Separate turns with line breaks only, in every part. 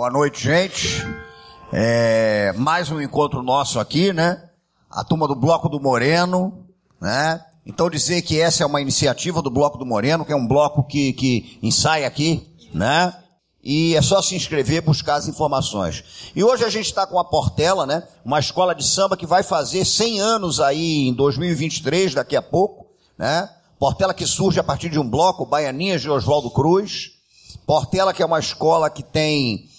Boa noite, gente. É, mais um encontro nosso aqui, né? A turma do Bloco do Moreno, né? Então dizer que essa é uma iniciativa do Bloco do Moreno, que é um bloco que, que ensaia aqui, né? E é só se inscrever, buscar as informações. E hoje a gente está com a Portela, né? Uma escola de samba que vai fazer 100 anos aí em 2023, daqui a pouco, né? Portela que surge a partir de um bloco, Baianinhas de Oswaldo Cruz. Portela que é uma escola que tem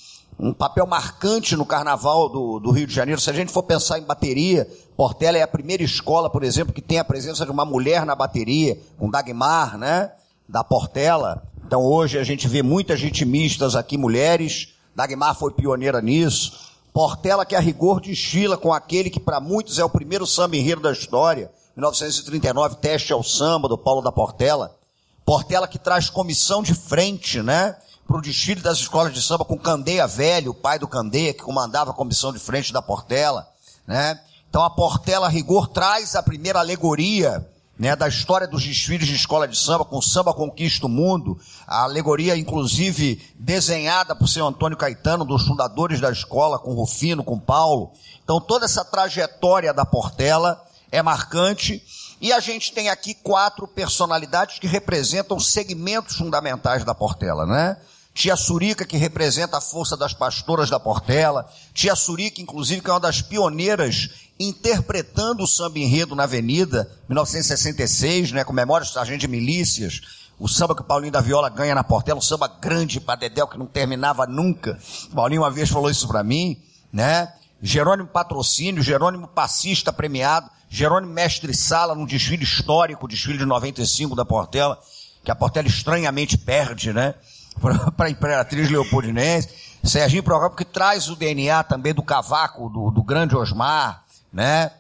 um papel marcante no carnaval do, do, Rio de Janeiro. Se a gente for pensar em bateria, Portela é a primeira escola, por exemplo, que tem a presença de uma mulher na bateria, com Dagmar, né? Da Portela. Então hoje a gente vê muitas ritmistas aqui, mulheres. Dagmar foi pioneira nisso. Portela que a rigor desfila com aquele que para muitos é o primeiro samba enredo da história. 1939, Teste ao Samba, do Paulo da Portela. Portela que traz comissão de frente, né? para o desfile das escolas de samba com Candeia Velho, o pai do Candeia, que comandava a comissão de frente da Portela, né? Então a Portela Rigor traz a primeira alegoria, né, da história dos desfiles de escola de samba, com Samba Conquista o Mundo, a alegoria inclusive desenhada por seu Antônio Caetano, dos fundadores da escola, com Rufino, com Paulo. Então toda essa trajetória da Portela é marcante, e a gente tem aqui quatro personalidades que representam segmentos fundamentais da Portela, né? Tia Surica, que representa a força das pastoras da Portela. Tia Surica, inclusive, que é uma das pioneiras interpretando o samba enredo na Avenida, 1966, né, com memória do sargento de milícias. O samba que o Paulinho da Viola ganha na Portela, um samba grande para Dedéu que não terminava nunca. O Paulinho uma vez falou isso para mim, né? Jerônimo Patrocínio, Jerônimo Passista premiado, Jerônimo Mestre Sala num desfile histórico, desfile de 95 da Portela, que a Portela estranhamente perde, né? para a Imperatriz Leopoldinense. Serginho Procópio que traz o DNA também do cavaco do, do grande Osmar, né?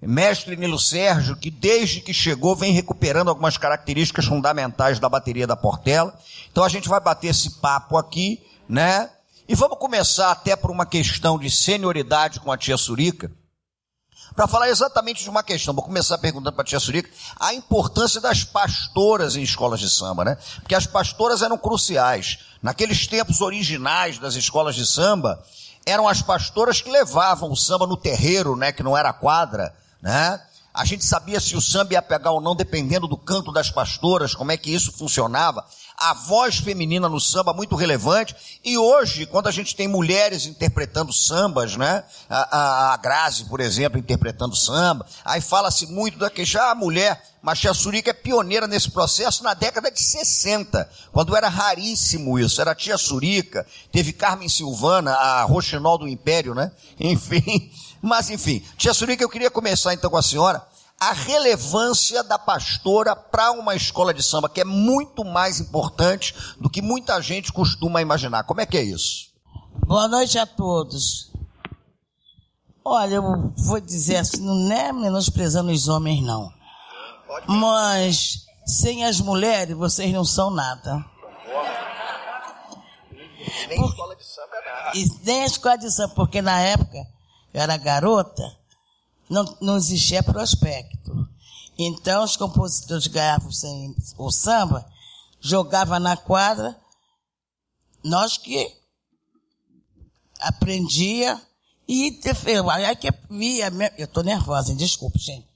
Mestre Nilo Sérgio, que desde que chegou vem recuperando algumas características fundamentais da bateria da Portela. Então a gente vai bater esse papo aqui, né? E vamos começar até por uma questão de senioridade com a tia Surica para falar exatamente de uma questão. Vou começar perguntando para a tia Surica a importância das pastoras em escolas de samba, né? Porque as pastoras eram cruciais. Naqueles tempos originais das escolas de samba, eram as pastoras que levavam o samba no terreiro, né? Que não era quadra, né? A gente sabia se o samba ia pegar ou não, dependendo do canto das pastoras, como é que isso funcionava a voz feminina no samba muito relevante. E hoje, quando a gente tem mulheres interpretando sambas, né? A, a, a Grazi, por exemplo, interpretando samba, aí fala-se muito da que já a mulher, Machia Surica é pioneira nesse processo na década de 60, quando era raríssimo isso. Era tia Surica, teve Carmen Silvana, a Rochinol do Império, né? Enfim. Mas enfim, tia Surica, eu queria começar então com a senhora a relevância da pastora para uma escola de samba, que é muito mais importante do que muita gente costuma imaginar. Como é que é isso?
Boa noite a todos. Olha, eu vou dizer assim, não é menosprezando os homens, não. Mas sem as mulheres, vocês não são nada.
Nem Por... escola de samba é nada.
E nem a escola de samba, porque na época eu era garota não, não existia prospecto. Então os compositores ganhavam o samba, jogava na quadra, nós que aprendia e aí que via, eu tô nervosa, desculpe, gente.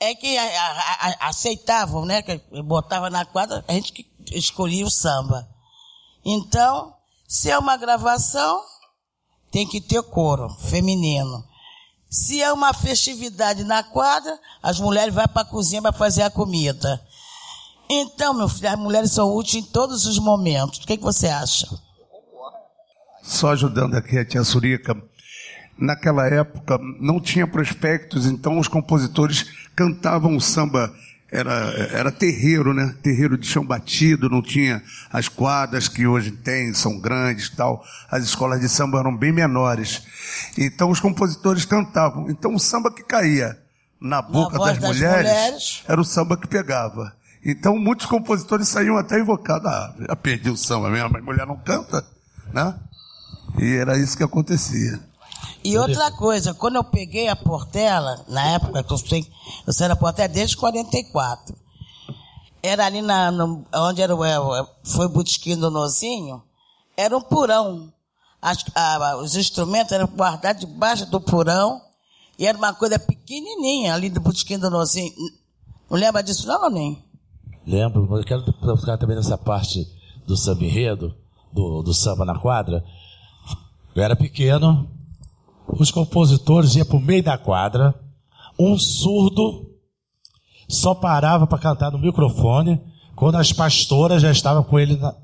É que a, a, a, aceitavam, né? Que botava na quadra, a gente que escolhia o samba. Então, se é uma gravação, tem que ter coro feminino. Se é uma festividade na quadra, as mulheres vão para a cozinha para fazer a comida. Então, meu filho, as mulheres são úteis em todos os momentos. O que, que você acha?
Só ajudando aqui a tia Surica. Naquela época não tinha prospectos, então os compositores cantavam o samba era, era terreiro, né? Terreiro de chão batido, não tinha as quadras que hoje tem, são grandes tal. As escolas de samba eram bem menores. Então os compositores cantavam. Então o samba que caía na boca na das, das mulheres, mulheres, era o samba que pegava. Então muitos compositores saíam até invocados. Ah, já perdi o samba mesmo, a mulher não canta, né? E era isso que acontecia.
E outra coisa, quando eu peguei a Portela, na época que eu sei, eu saí da Portela desde 44. Era ali na, no, onde era o, foi o botequim do Nozinho, era um purão. As, a, os instrumentos eram guardados debaixo do purão, e era uma coisa pequenininha ali do botequim do Nozinho. Não lembra disso não, nem?
Lembro, mas eu quero ficar também nessa parte do samba enredo, do, do samba na quadra. Eu era pequeno, os compositores iam para o meio da quadra, um surdo só parava para cantar no microfone quando as pastoras já estavam com ele na,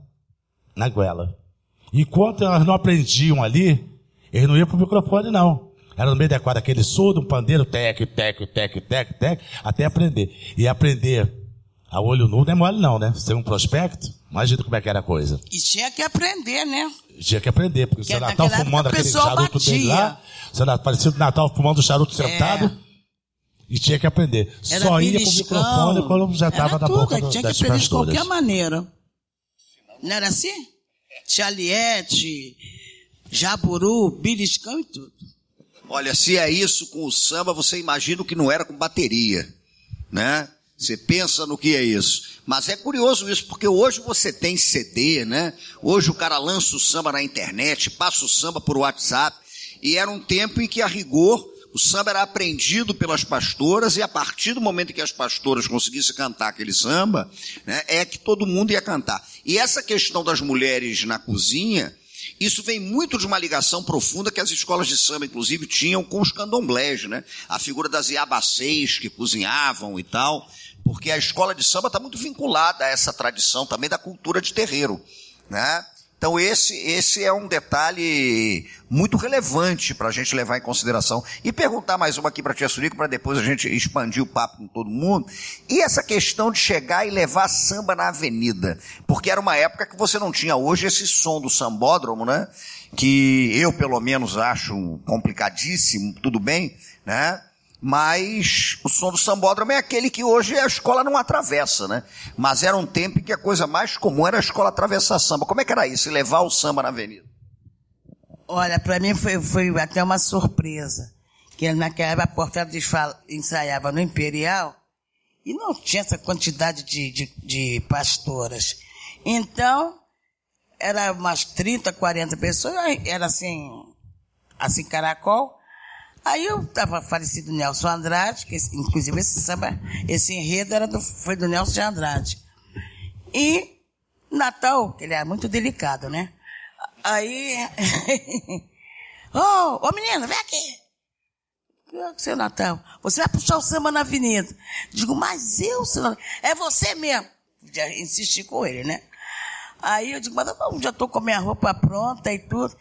na goela. Enquanto elas não aprendiam ali, eles não iam para o microfone, não. Era no meio da quadra aquele surdo, um pandeiro, tec, tec, tec, tec, tec, até aprender. E aprender a olho nu não é mole não, né? Você tem um prospecto, imagina como é que era a coisa.
E tinha que aprender, né?
Tinha que aprender, porque o seu Natal fumando aquele charuto batia. dele lá, o seu parecido Natal fumando o charuto sentado, é. e tinha que aprender.
Era
Só ia pro microfone quando já estava na boca do,
tinha que aprender pastoras. de qualquer maneira. Não era assim? Chaliette, jaburu, beliscão e tudo.
Olha, se é isso com o samba, você imagina o que não era com bateria, né? Você pensa no que é isso. Mas é curioso isso, porque hoje você tem CD, né? Hoje o cara lança o samba na internet, passa o samba por WhatsApp. E era um tempo em que, a rigor, o samba era aprendido pelas pastoras, e a partir do momento que as pastoras conseguissem cantar aquele samba, né, é que todo mundo ia cantar. E essa questão das mulheres na cozinha, isso vem muito de uma ligação profunda que as escolas de samba, inclusive, tinham com os candomblés, né? A figura das iabacês que cozinhavam e tal porque a escola de samba está muito vinculada a essa tradição também da cultura de terreiro, né? Então esse, esse é um detalhe muito relevante para a gente levar em consideração. E perguntar mais uma aqui para a Tia Surico, para depois a gente expandir o papo com todo mundo. E essa questão de chegar e levar samba na avenida? Porque era uma época que você não tinha hoje esse som do sambódromo, né? Que eu pelo menos acho complicadíssimo, tudo bem, né? Mas o som do sambódromo é aquele que hoje a escola não atravessa, né? Mas era um tempo em que a coisa mais comum era a escola atravessar samba. Como é que era isso, levar o samba na avenida?
Olha, para mim foi, foi, até uma surpresa. Que naquela época a Portela ensaiava no Imperial e não tinha essa quantidade de, de, de pastoras. Então, era umas 30, 40 pessoas, era assim, assim, caracol, Aí eu estava falecido Nelson Andrade, que inclusive esse samba, esse enredo era do, foi do Nelson de Andrade. E Natal, que ele era muito delicado, né? Aí, ô, oh, ô menino, vem aqui. Seu Natal, você vai puxar o samba na avenida. Digo, mas eu, seu Natal, é você mesmo. Já insisti com ele, né? Aí eu digo, mas eu já estou com a minha roupa pronta e tudo.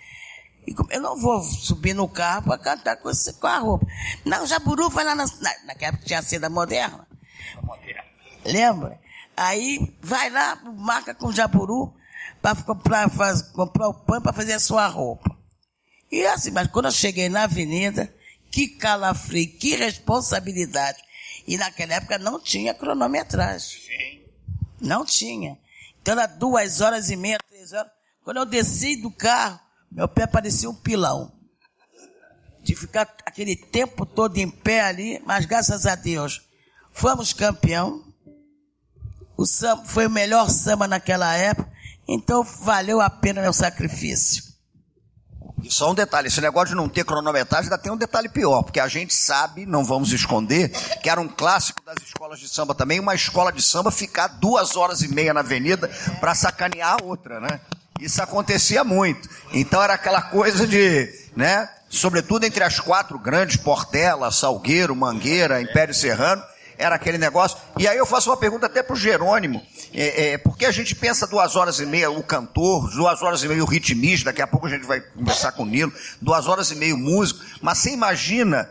Eu não vou subir no carro para cantar com, esse, com a roupa. Não, Jaburu vai lá na, na, naquela época tinha a seda moderna. Moderna. Lembra? Aí vai lá, marca com o Jaburu para comprar, comprar o pano para fazer a sua roupa. E assim, mas quando eu cheguei na avenida, que calafrio, que responsabilidade. E naquela época não tinha cronometragem. Não tinha. Então era duas horas e meia, três horas. Quando eu desci do carro, meu pé parecia um pilão. De ficar aquele tempo todo em pé ali, mas graças a Deus, fomos campeão. O samba foi o melhor samba naquela época, então valeu a pena meu sacrifício.
E só um detalhe, esse negócio de não ter cronometragem ainda tem um detalhe pior, porque a gente sabe, não vamos esconder, que era um clássico das escolas de samba também, uma escola de samba ficar duas horas e meia na avenida para sacanear a outra, né? Isso acontecia muito. Então era aquela coisa de, né? Sobretudo entre as quatro grandes, Portela, Salgueiro, Mangueira, Império Serrano, era aquele negócio. E aí eu faço uma pergunta até para o Jerônimo, é, é, porque a gente pensa duas horas e meia o cantor, duas horas e meia o ritmista, daqui a pouco a gente vai conversar com o Nilo, duas horas e meia o músico, mas você imagina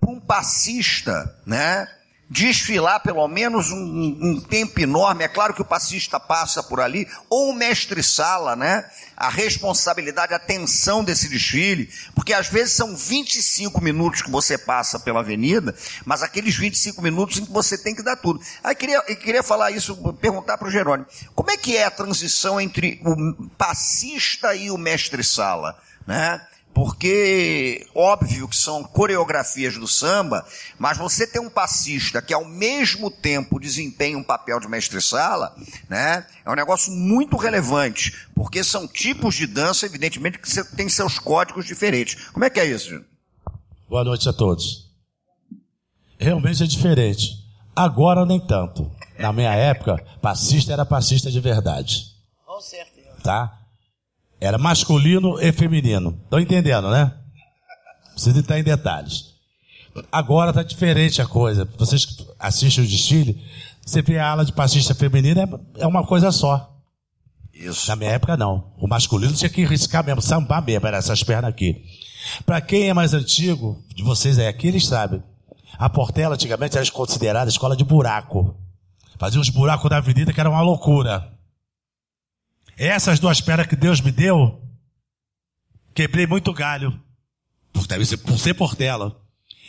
para um passista, né? Desfilar pelo menos um, um, tempo enorme. É claro que o passista passa por ali, ou o mestre-sala, né? A responsabilidade, a tensão desse desfile, porque às vezes são 25 minutos que você passa pela avenida, mas aqueles 25 minutos em que você tem que dar tudo. Aí queria, queria falar isso, perguntar para o Jerônimo, como é que é a transição entre o passista e o mestre-sala, né? Porque óbvio que são coreografias do samba, mas você tem um passista que ao mesmo tempo desempenha um papel de mestre-sala, né? É um negócio muito relevante, porque são tipos de dança, evidentemente, que tem seus códigos diferentes. Como é que é isso?
Boa noite a todos. Realmente é diferente. Agora nem tanto. Na minha época, passista era passista de verdade. Com certeza. Tá? Era masculino e feminino. Estão entendendo, né? Precisa estar em detalhes. Agora está diferente a coisa. Vocês assistem o desfile, você vê a ala de passista feminina, é, é uma coisa só. Isso. Na minha época, não. O masculino tinha que riscar mesmo, sambar mesmo, era essas pernas aqui. Para quem é mais antigo, de vocês é aqui, eles sabem. A Portela antigamente era considerada escola de buraco. Fazia uns buracos na avenida que era uma loucura. Essas duas pernas que Deus me deu, quebrei muito galho. Por, por ser portela.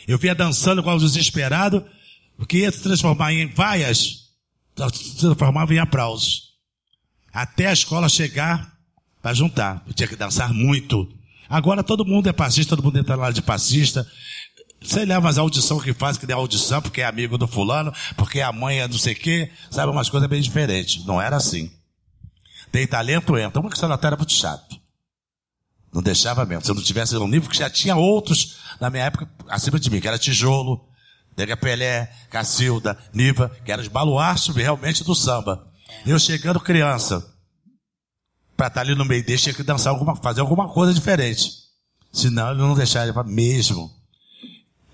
Eu vinha dançando o desesperado, porque ia se transformar em vaias, se transformava em aplausos. Até a escola chegar para juntar. Eu tinha que dançar muito. Agora todo mundo é passista, todo mundo entra lá de passista. Sei lá, mas a audição que faz, que dá audição, porque é amigo do fulano, porque a mãe é não sei o quê, sabe, umas coisas bem diferentes. Não era assim. Tem talento, entra. Uma que sanatório era muito chato. Não deixava mesmo. Se eu não tivesse um nível que já tinha outros na minha época acima de mim, que era Tijolo, Dega Pelé, Cacilda, Niva, que eram os baluartes realmente do samba. Eu chegando criança, para estar ali no meio dele, tinha que dançar alguma, fazer alguma coisa diferente. Senão ele não deixava mesmo.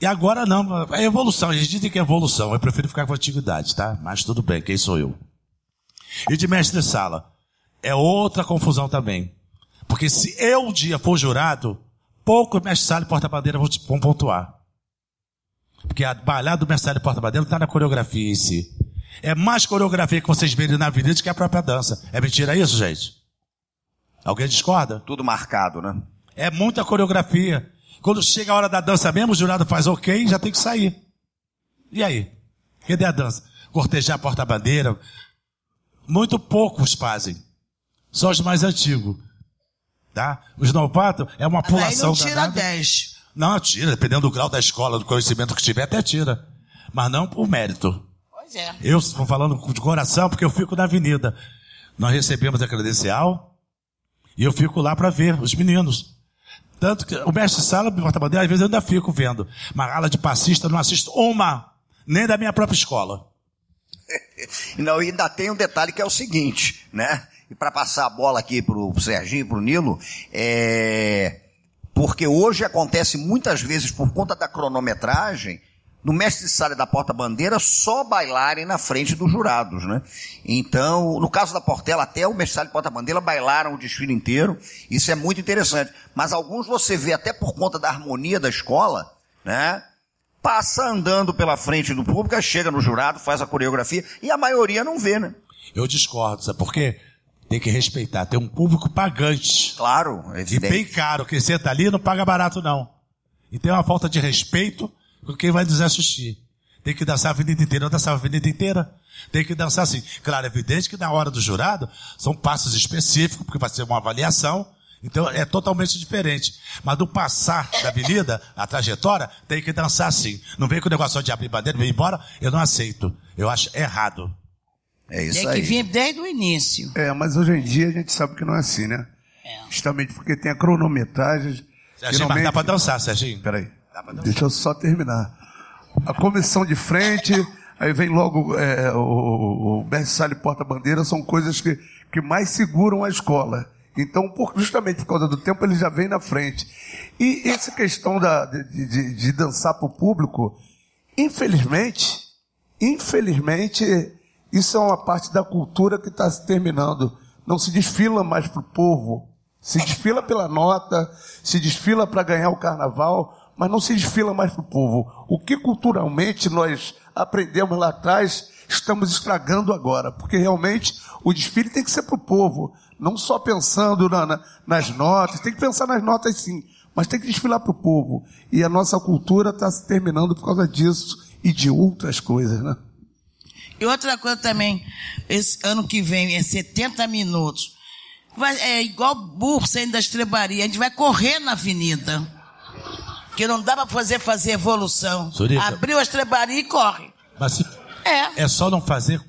E agora não, é evolução. A gente diz que é evolução. Eu prefiro ficar com a antiguidade, tá? Mas tudo bem, quem sou eu? E de mestre de sala? É outra confusão também. Porque se eu um dia for jurado, pouco mestre e porta-bandeira vão pontuar. Porque a balada do mestre e porta-bandeira não está na coreografia em si. É mais coreografia que vocês verem na avenida do que a própria dança. É mentira isso, gente? Alguém discorda?
Tudo marcado, né?
É muita coreografia. Quando chega a hora da dança mesmo, o jurado faz ok, já tem que sair. E aí? Cadê a dança? Cortejar a porta-bandeira? Muito poucos fazem. Só os mais antigos. Tá? Os novatos é uma pulação
Aí não tira danada. 10.
Não, tira, dependendo do grau da escola, do conhecimento que tiver, até tira. Mas não por mérito.
Pois é.
Eu estou falando de coração porque eu fico na avenida. Nós recebemos a credencial e eu fico lá para ver os meninos. Tanto que o mestre sala, porta-bandeira, às vezes eu ainda fico vendo. Mas ala de passista não assisto uma, nem da minha própria escola.
não, e ainda tem um detalhe que é o seguinte, né? E para passar a bola aqui para o Serginho e para o Nilo, é... porque hoje acontece muitas vezes, por conta da cronometragem, no mestre de sala da porta-bandeira só bailarem na frente dos jurados, né? Então, no caso da Portela, até o mestre de sala e porta-bandeira bailaram o desfile inteiro. Isso é muito interessante. Mas alguns você vê até por conta da harmonia da escola, né? Passa andando pela frente do público, chega no jurado, faz a coreografia e a maioria não vê, né?
Eu discordo, sabe por quê? Tem que respeitar. Tem um público pagante.
Claro,
evidente. E bem caro. Quem senta ali não paga barato, não. E tem uma falta de respeito com quem vai nos assistir. Tem que dançar a avenida inteira. Eu dançava a avenida inteira. Tem que dançar assim. Claro, é evidente que na hora do jurado são passos específicos, porque vai ser uma avaliação. Então é totalmente diferente. Mas do passar da avenida, a trajetória, tem que dançar assim. Não vem com o negócio de abrir bandeira e ir embora, eu não aceito. Eu acho errado.
É isso
Tem
aí.
que vir desde o início.
É, mas hoje em dia a gente sabe que não é assim, né? É. Justamente porque tem a cronometragem.
Serginho, mas dá pra dançar, Serginho.
Peraí. Deixa eu só terminar. A comissão de frente, aí vem logo é, o, o berçário e porta-bandeira, são coisas que, que mais seguram a escola. Então, por, justamente por causa do tempo, ele já vem na frente. E essa questão da, de, de, de dançar para o público, infelizmente, infelizmente, isso é uma parte da cultura que está se terminando. Não se desfila mais para o povo, Se desfila pela nota, se desfila para ganhar o carnaval, mas não se desfila mais para o povo. O que culturalmente nós aprendemos lá atrás, estamos estragando agora, porque realmente o desfile tem que ser para o povo, não só pensando na, na, nas notas, tem que pensar nas notas sim, mas tem que desfilar para o povo. E a nossa cultura está se terminando por causa disso e de outras coisas, né?
E outra coisa também, esse ano que vem é 70 minutos. Vai, é igual burro saindo da estrebaria, a gente vai correr na avenida. Que não dá para fazer fazer evolução.
Zurica.
Abriu a estrebaria e corre.
Mas se-
É.
é só não fazer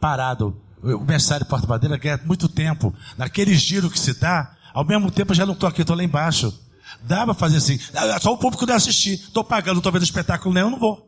parado. O mestre porta-madeira ganha muito tempo. Naquele giro que se dá, ao mesmo tempo eu já não estou aqui, estou lá embaixo. Dá pra fazer assim. Ah, Só o público não assistir. Estou pagando, não estou vendo espetáculo nenhum, não vou.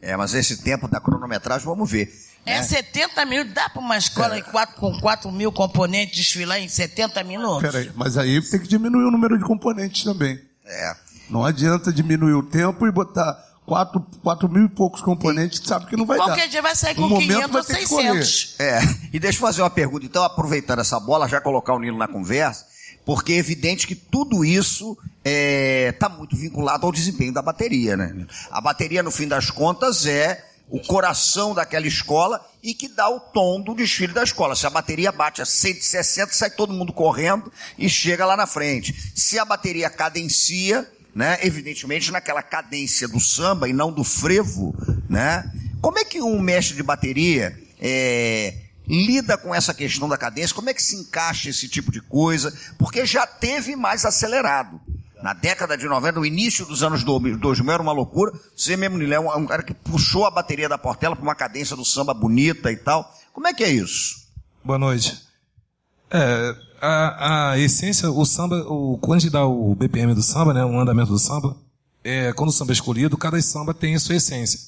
É, mas esse tempo da cronometragem, vamos ver.
É 70 minutos. Dá para uma escola
É.
quatro- com 4 mil componentes desfilar em 70 minutos?
Peraí, mas aí tem que diminuir o número de componentes também.
É.
Não adianta diminuir o tempo e botar quatro, quatro mil e poucos componentes, que sabe que não vai dar.
Qualquer dia vai sair com
Um momento
500 ou
vai ter que correr.
600.
É, e deixa eu fazer uma pergunta, então, aproveitando essa bola, já colocar o Nilo na conversa, porque é evidente que tudo isso está muito vinculado ao desempenho da bateria, né? A bateria, no fim das contas, é o coração daquela escola e que dá o tom do desfile da escola. Se a bateria bate a 160, sai todo mundo correndo e chega lá na frente. Se a bateria cadencia, né, evidentemente naquela cadência do samba e não do frevo, né? Como é que um mestre de bateria é, lida com essa questão da cadência? Como é que se encaixa esse tipo de coisa? Porque já teve mais acelerado. Na década de 90, no início dos anos 2000, era uma loucura. Você mesmo, Nilé, é um, é um cara que puxou a bateria da Portela para uma cadência do samba bonita e tal. Como é que é isso?
Boa noite. É, a, a essência, o samba, o, quando a gente dá o BPM do samba, né, o andamento do samba, é, quando o samba é escolhido, cada samba tem a sua essência.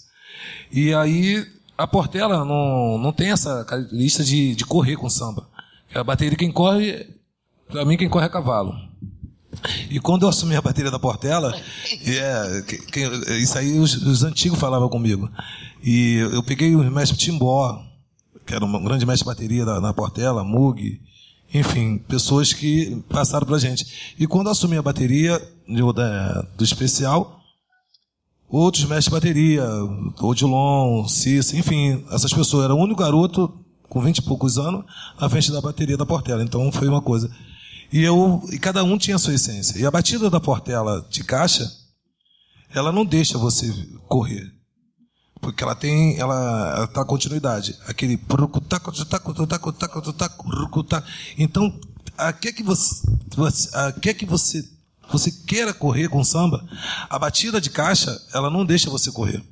E aí, a Portela não, não tem essa característica de, de correr com samba. A bateria quem corre, pra mim quem corre é cavalo. E quando eu assumi a bateria da Portela, é, que- que- isso aí os, os antigos falavam comigo. E eu peguei o mestre Timbó, que era um grande mestre de bateria da, na Portela, Mug, enfim, pessoas que passaram pra gente. E quando eu assumi a bateria do, da- do especial, outros mestres de bateria, Odilon, Cissa, enfim, essas pessoas. Era o único garoto com 20 e poucos anos à frente da bateria da Portela. Então foi uma coisa. E eu, e cada um tinha a sua essência. E a batida da Portela de caixa, ela não deixa você correr. Porque ela tem, ela, ela tá continuidade. Aquele. Então, a que que você, a que que você, você queira correr com samba, a batida de caixa, ela não deixa você correr.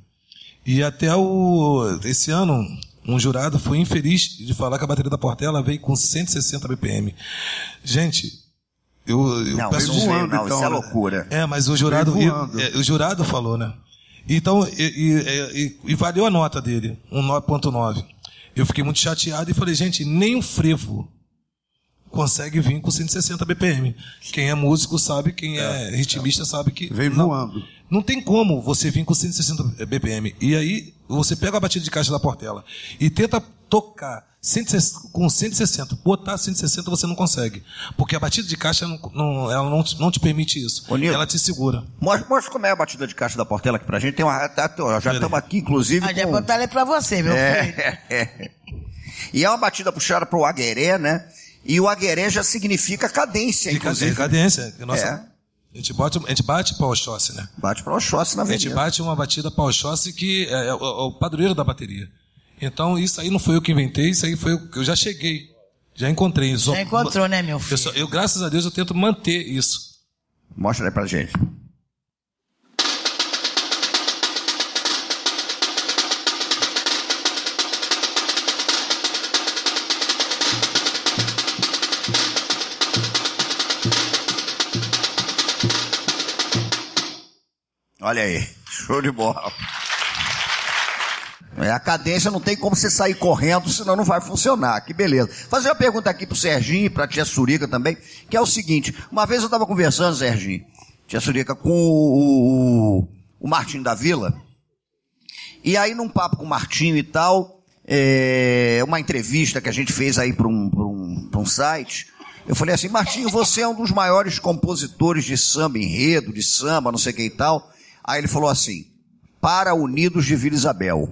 E até o, esse ano, um jurado foi infeliz de falar que a bateria da Portela veio com 160 BPM. Gente, eu, eu
Não,
peço
isso, não, não, isso
então,
é
né?
loucura.
é, mas o jurado, e- é, o jurado falou, né? Então, e, e- e- e valeu a nota dele, um 9.9. Eu fiquei muito chateado e falei, gente, nem um frevo consegue vir com 160 BPM. Quem é músico sabe, quem é, ritmista sabe que
Veio
não,
voando.
não tem como você vir com 160 BPM. E aí você pega a batida de caixa da Portela e tenta tocar 160 com 160, botar 160 você não consegue, porque a batida de caixa não, não- ela não, te- não te permite isso.
Ô, Nilo.
ela te segura.
Mostra, mostra como é a batida de caixa da Portela aqui pra gente. Tem uma, tá- já estamos aqui, inclusive.
Ah, já
com-
botar ali pra você, meu filho.
É, é. E é uma batida puxada pro agueré, né? E o agueré já significa cadência,
De
inclusive.
cadência. Nossa,
É.
A gente bate, a gente bate pau Oxóssi, né?
Bate para o Oxóssi na
A gente bate uma batida pau Oxóssi que é, é o, é o padroeiro da bateria. Então isso aí não foi eu que inventei, isso aí foi eu, eu já cheguei, já encontrei.
Já encontrou, né, meu
Eu,
filho?
eu, graças a Deus, eu tento manter isso.
Mostra aí pra gente. Olha aí, show de bola. É, a cadência não tem como você sair correndo, senão não vai funcionar. Que beleza. Fazer uma pergunta aqui pro Serginho e pra tia Surica também, que é o seguinte: uma vez eu estava conversando, Serginho, tia Surica, com o, o, o Martinho da Vila, e aí num papo com o Martinho e tal, é, uma entrevista que a gente fez aí para um, pra um, pra um site, Eu falei assim, Martinho, você é um dos maiores compositores de samba, enredo, de samba, não sei o que e tal. Aí ele falou assim, para Unidos de Vila Isabel.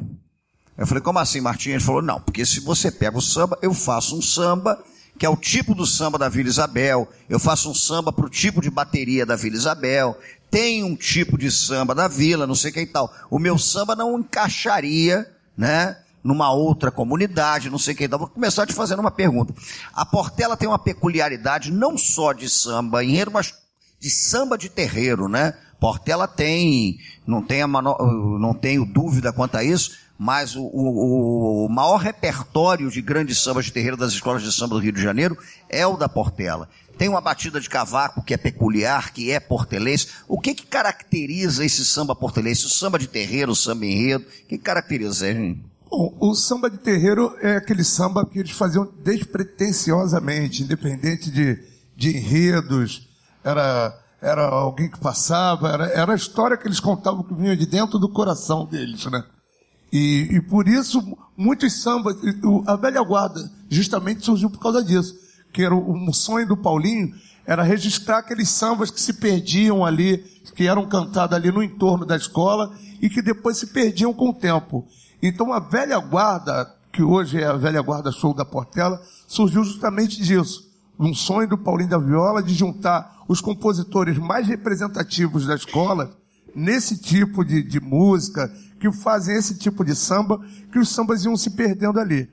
Eu falei, como assim, Martinho? Ele falou, não, porque se você pega o samba, eu faço um samba que é o tipo do samba da Vila Isabel, eu faço um samba para o tipo de bateria da Vila Isabel, tem um tipo de samba da Vila, não sei o que e tal. O meu samba não encaixaria, né? Numa outra comunidade, não sei o que. Então, vou começar te fazendo uma pergunta. A Portela tem uma peculiaridade não só de samba enredo, mas de samba de terreiro, né? Portela tem, não tenho, não tenho dúvida quanto a isso, mas o, o, o, maior repertório de grandes sambas de terreiro das escolas de samba do Rio de Janeiro é o da Portela. Tem uma batida de cavaco que é peculiar, que é portelense. O que que caracteriza esse samba portelense? O samba de terreiro, o samba enredo? O que, caracteriza, hein?
Bom, o samba de terreiro é aquele samba que eles faziam despretensiosamente, independente de, de enredos. Era, era alguém que passava, era, era a história que eles contavam que vinha de dentro do coração deles, né? E, e por isso, muitos sambas, a velha guarda justamente surgiu por causa disso. Que era o, o sonho do Paulinho era registrar aqueles sambas que se perdiam ali, que eram cantados ali no entorno da escola e que depois se perdiam com o tempo. Então a velha guarda, que hoje é a velha guarda show da Portela, surgiu justamente disso. Um sonho do Paulinho da Viola de juntar os compositores mais representativos da escola nesse tipo de, de música, que fazem esse tipo de samba, que os sambas iam se perdendo ali.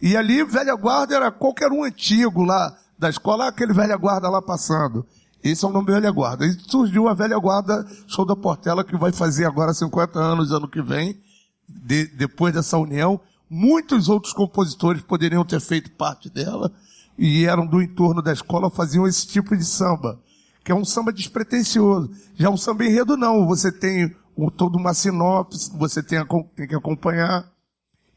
E ali, velha guarda era qualquer um antigo lá da escola, aquele velha guarda lá passando. Esse é o nome velha guarda. E surgiu a velha guarda Show da Portela, que vai fazer agora 50 anos, ano que vem, de, depois dessa união. Muitos outros compositores poderiam ter feito parte dela, e eram do entorno da escola, faziam esse tipo de samba, que é um samba despretensioso. Já um samba enredo não, você tem toda uma sinopse, você tem, tem que acompanhar.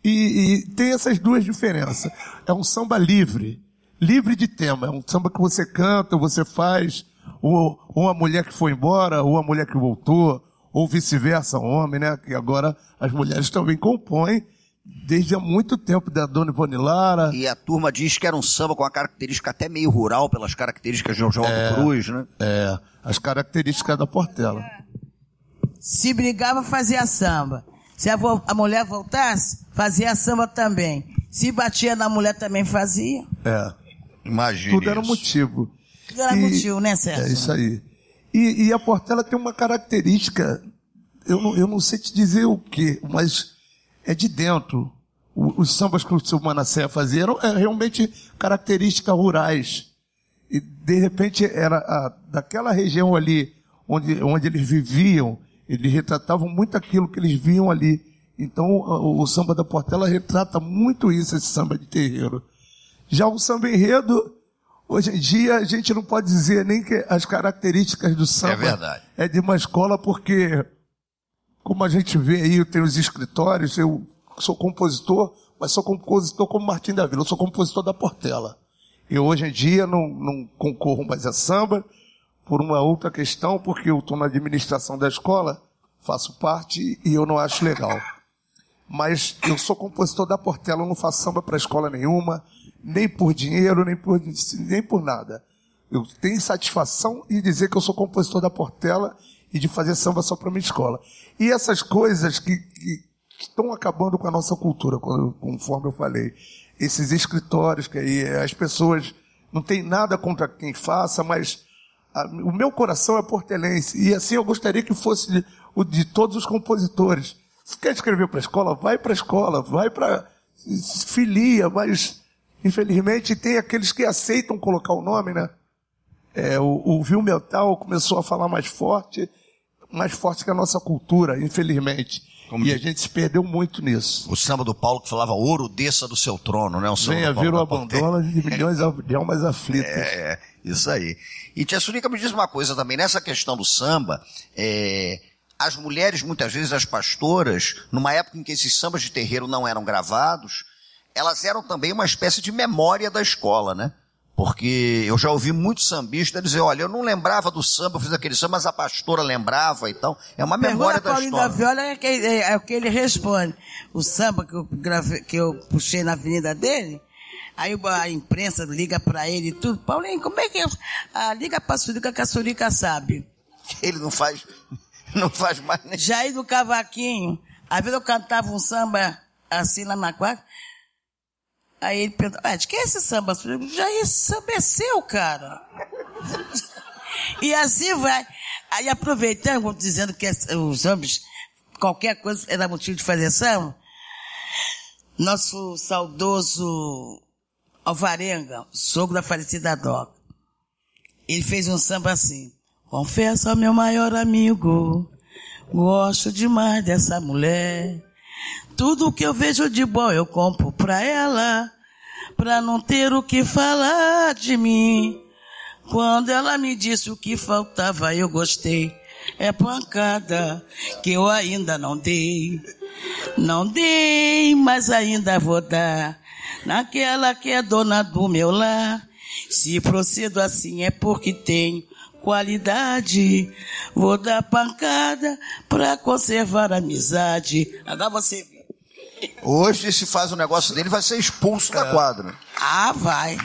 E, e, tem essas duas diferenças. É um samba livre, livre de tema. É um samba que você canta, você faz, ou, ou a mulher que foi embora, ou a mulher que voltou, ou vice-versa, homem, né? Que agora as mulheres também compõem desde há muito tempo da Dona Ivone Lara.
E a turma diz que era um samba com uma característica até meio rural, pelas características de João é, Cruz, né?
É, as características da Portela.
Se brigava, fazia samba. Se a, a mulher voltasse, fazia samba também. Se batia na mulher, também fazia.
É.
Imagina.
Tudo era motivo.
Tudo era e, motivo, né, Sérgio?
É isso aí. E, e, a Portela tem uma característica, eu não, eu não sei te dizer o que, mas é de dentro. O, os sambas que o seu Manassé fazia eram é, realmente características rurais. E, de repente, era a, daquela região ali onde, onde eles viviam, eles retratavam muito aquilo que eles viam ali. Então, o, o samba da Portela retrata muito isso, esse samba de terreiro. Já o samba enredo, hoje em dia, a gente não pode dizer nem que as características do samba
é,
é de uma escola, porque, como a gente vê aí, tem os escritórios, eu sou compositor, mas sou compositor como Martim da Vila, eu sou compositor da Portela. Eu hoje em dia não, não concorro mais a samba, por uma outra questão, porque eu estou na administração da escola, faço parte e eu não acho legal. Mas eu sou compositor da Portela, eu não faço samba para escola nenhuma, nem por dinheiro, nem por, nem por nada. Eu tenho satisfação em dizer que eu sou compositor da Portela e de fazer samba só para minha escola. E essas coisas que, que estão acabando com a nossa cultura, conforme eu falei. Esses escritórios que aí as pessoas não tem nada contra quem faça, mas o meu coração é portelense e assim eu gostaria que fosse de, o de todos os compositores. Se quer escrever para a escola, vai para a escola, vai para filia, mas infelizmente tem aqueles que aceitam colocar o nome, né? É, o, o Vil Metal começou a falar mais forte, mais forte que a nossa cultura, infelizmente. Como e a gente se perdeu muito nisso.
O samba do Paulo que falava ouro desça do seu trono, né? O
samba Venha vir o abandono de milhões de almas aflitas.
É, é, isso aí. E Tia Sunica me diz uma coisa também, nessa questão do samba, é, as mulheres, muitas vezes as pastoras, numa época em que esses sambas de terreiro não eram gravados, elas eram também uma espécie de memória da escola, né? Porque eu já ouvi muitos sambistas dizer, olha, eu não lembrava do samba, eu fiz aquele samba, mas a pastora lembrava, então é uma memória da Paulinho história.
da Viola é, que, é, é, o que ele responde. O samba que eu, gravei, que eu puxei na avenida dele, Aí a imprensa liga pra ele e tudo. Paulinho, como é que é? Ah, liga pra Surica que a Surica sabe.
Ele não faz, não faz mais nem.
Jair do Cavaquinho. Às vezes eu cantava um samba assim lá na quadra. Aí ele perguntou, ah, de quem é esse samba? Eu falei, Jair, samba é seu, cara. e assim vai. Aí aproveitando, dizendo que os homens, qualquer coisa era motivo de fazer samba, nosso saudoso Alvarenga, sogro da falecida Doca, ele fez um samba assim. Confesso ao meu maior amigo, gosto demais dessa mulher. Tudo que eu vejo de bom eu compro pra ela, pra não ter o que falar de mim. Quando ela me disse o que faltava, eu gostei. É pancada que eu ainda não dei. Não dei, mas ainda vou dar. Naquela que é dona do meu lar. Se procedo assim é porque tenho qualidade. Vou dar pancada pra conservar a amizade. Agora você.
Hoje, se faz um negócio dele, vai ser expulso da quadra.
Ah, vai.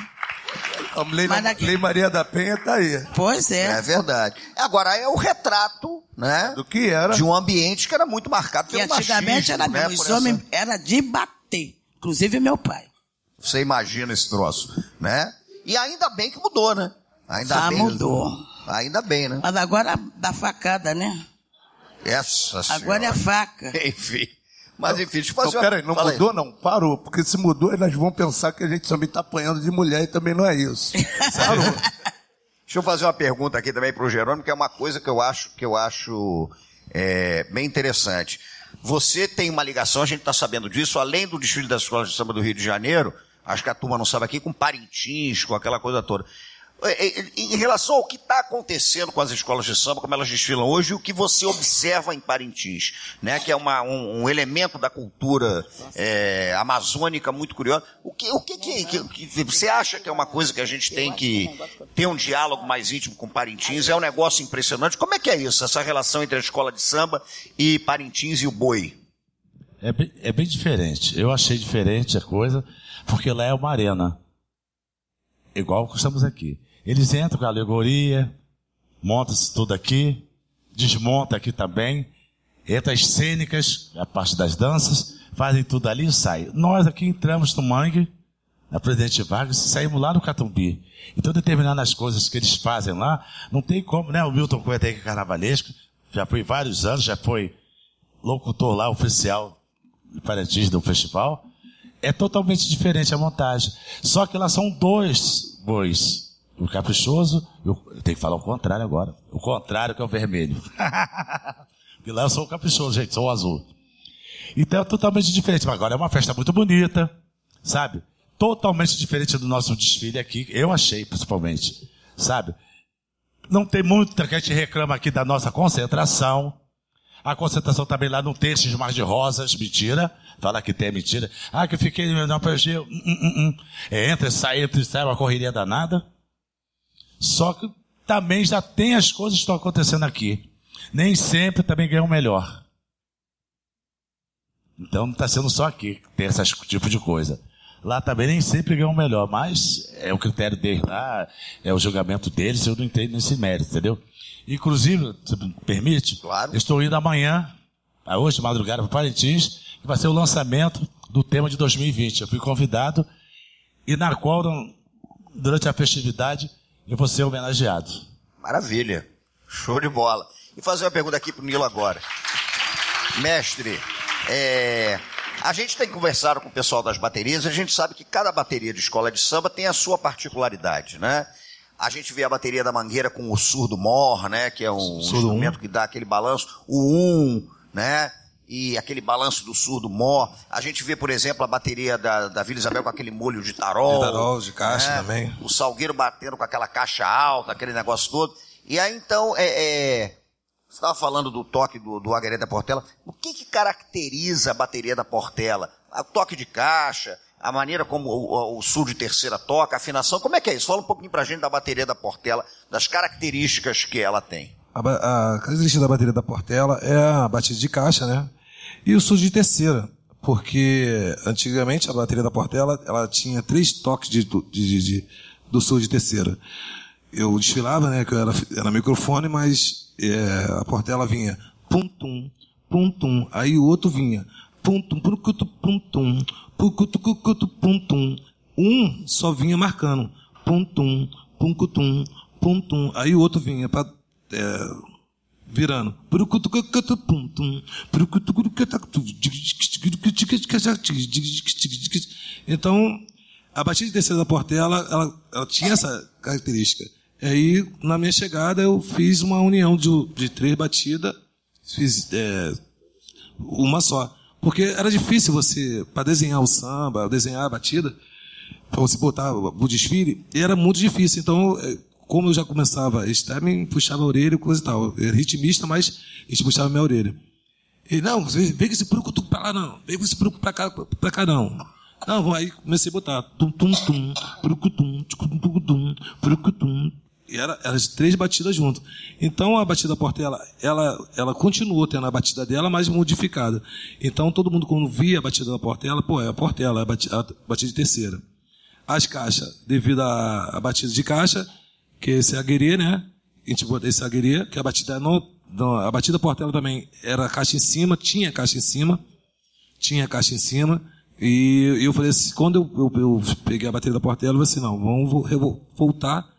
A Lei,
Mas daqui-
Lei Maria da Penha tá aí.
Pois
É
é.
verdade. Agora, é o retrato, né?
Do que era.
De um ambiente que era muito marcado pelo
antigamente
machismo,
era
né?
mesmo. Os
Por essa-
homens era de bater. Inclusive meu pai.
Você imagina esse troço, né? E ainda bem que mudou, né? Ainda
Ah,
bem.
mudou.
Ainda bem, né?
Mas agora dá facada, né?
Essa
Agora é a
senhora.
faca.
Enfim. Mas enfim, deixa eu fazer uma-
peraí, não
Fala aí.
mudou não? Parou. Porque se mudou, elas vão pensar que a gente também tá apanhando de mulher e também não é isso. Parou.
Deixa eu fazer uma pergunta aqui também para o Jerônimo, que é uma coisa que eu acho que eu acho é, bem interessante. Você tem uma ligação, a gente está sabendo disso, além do desfile das escolas de samba do Rio de Janeiro, acho que a turma não sabe aqui, com Parintins, com aquela coisa toda. É, é, Em relação ao que está acontecendo com as escolas de samba, como elas desfilam hoje, o que você observa em Parintins, né, que é uma- um, um elemento da cultura é, amazônica muito curioso. O que, o que, que- que- que- você acha que é uma coisa que a gente tem que ter um diálogo mais íntimo com Parintins? É um negócio impressionante. Como é que é isso, essa relação entre a escola de samba e Parintins e o boi?
É bem, é bem diferente. Eu achei diferente a coisa, porque lá é uma arena. Igual que estamos aqui. Eles entram com a alegoria, monta-se tudo aqui, desmonta aqui também, entra as cênicas, a parte das danças, fazem tudo ali e sai. Nós aqui entramos no mangue, na Presidente Vargas, e saímos lá no Catumbi. Então, determinadas coisas que eles fazem lá, não tem como, né? O Milton Coelho que é carnavalesco, já foi vários anos, já foi locutor lá, oficial Parintins do festival. É totalmente diferente a montagem. Só que lá são dois bois. O caprichoso, eu tenho que falar o contrário agora. O contrário que é o vermelho. e lá eu sou o caprichoso, gente, sou o azul. Então é totalmente diferente. Mas agora é uma festa muito bonita, sabe? Totalmente diferente do nosso desfile aqui. Eu achei, principalmente, sabe? Não tem muita que a gente reclama aqui da nossa concentração. A concentração também lá não tem esses mar de rosas, mentira. Fala que tem, é mentira. Ah, que eu fiquei não PG. Hum, hum, hum. É, entra, sai, entra, e sai, uma correria danada. Só que também já tem as coisas que estão acontecendo aqui. Nem sempre também ganham melhor. Então não está sendo só aqui que tem esse tipo de coisa. Lá também nem sempre ganham melhor, mas é o critério deles lá, é o julgamento deles, eu não entendo nesse mérito, entendeu? Inclusive, se me permite,
Claro.
eu estou indo amanhã, hoje, de madrugada, para Parintins, que vai ser o lançamento do tema de 2020. Eu fui convidado e na qual, durante a festividade, eu vou ser homenageado.
Maravilha. Show de bola. E fazer uma pergunta aqui pro Nilo agora. Mestre, é, a gente tem conversado com o pessoal das baterias, a gente sabe que cada bateria de escola de samba tem a sua particularidade, né? A gente vê a bateria da Mangueira com o surdo mor, né? Que é um
Surdo
instrumento que dá aquele balanço. O um, né? E aquele balanço do surdo mor. A gente vê, por exemplo, a bateria da, da Vila Isabel com aquele molho de tarol.
De tarol, de caixa
né?
também.
O Salgueiro batendo com aquela caixa alta, aquele negócio todo. E aí, então, é, é, você estava falando do toque do, do Agaré da Portela. O que, que caracteriza a bateria da Portela? O toque de caixa, a maneira como o, o, sul de terceira toca, a afinação. Como é que é isso? Fala um pouquinho pra gente da bateria da Portela, das características que ela tem.
A, a característica da bateria da Portela é a batida de caixa, né? E o surdo de terceira. porque antigamente a bateria da Portela ela tinha três toques de, de, de, de do sul de terceira. Eu desfilava, né, que eu era, era microfone, mas é, a Portela vinha pum tum, pum tum, aí o outro vinha pum tum, pum tum, pum tum. Um só vinha marcando pum tum, pum cutum, pum tum, aí o outro vinha para é, virando. Então, a batida de terceira da Portela, ela, ela tinha essa característica. E aí, na minha chegada, eu fiz uma união de, de três batidas, fiz é, uma só. Porque era difícil você, para desenhar o samba, desenhar a batida, para você botar o desfile, era muito difícil. Então, como eu já começava a estar, me puxava a orelha e coisa e tal. Eu era ritmista, mas eles puxavam a minha orelha. Ele, não, vem com esse brucutu pra lá não, vem com esse brucutu pra cá, pra cá não. Não, aí comecei a botar tum tum tum, brucutum, tchucutum, brucutum. E era, eram as três batidas juntas. Então a batida Portela, ela, ela continuou tendo a batida dela, mas modificada. Então todo mundo quando via a batida da Portela, pô, é a Portela, é a batida, a de terceira. As caixas, devido à, batida de caixa, que esse é aguerê, né? A gente botou esse aguerê, que a batida não, a batida portela também era caixa em cima, tinha caixa em cima, tinha caixa em cima, e eu falei assim, quando eu, eu, eu peguei a bateria da portela, eu falei assim, não, vamos voltar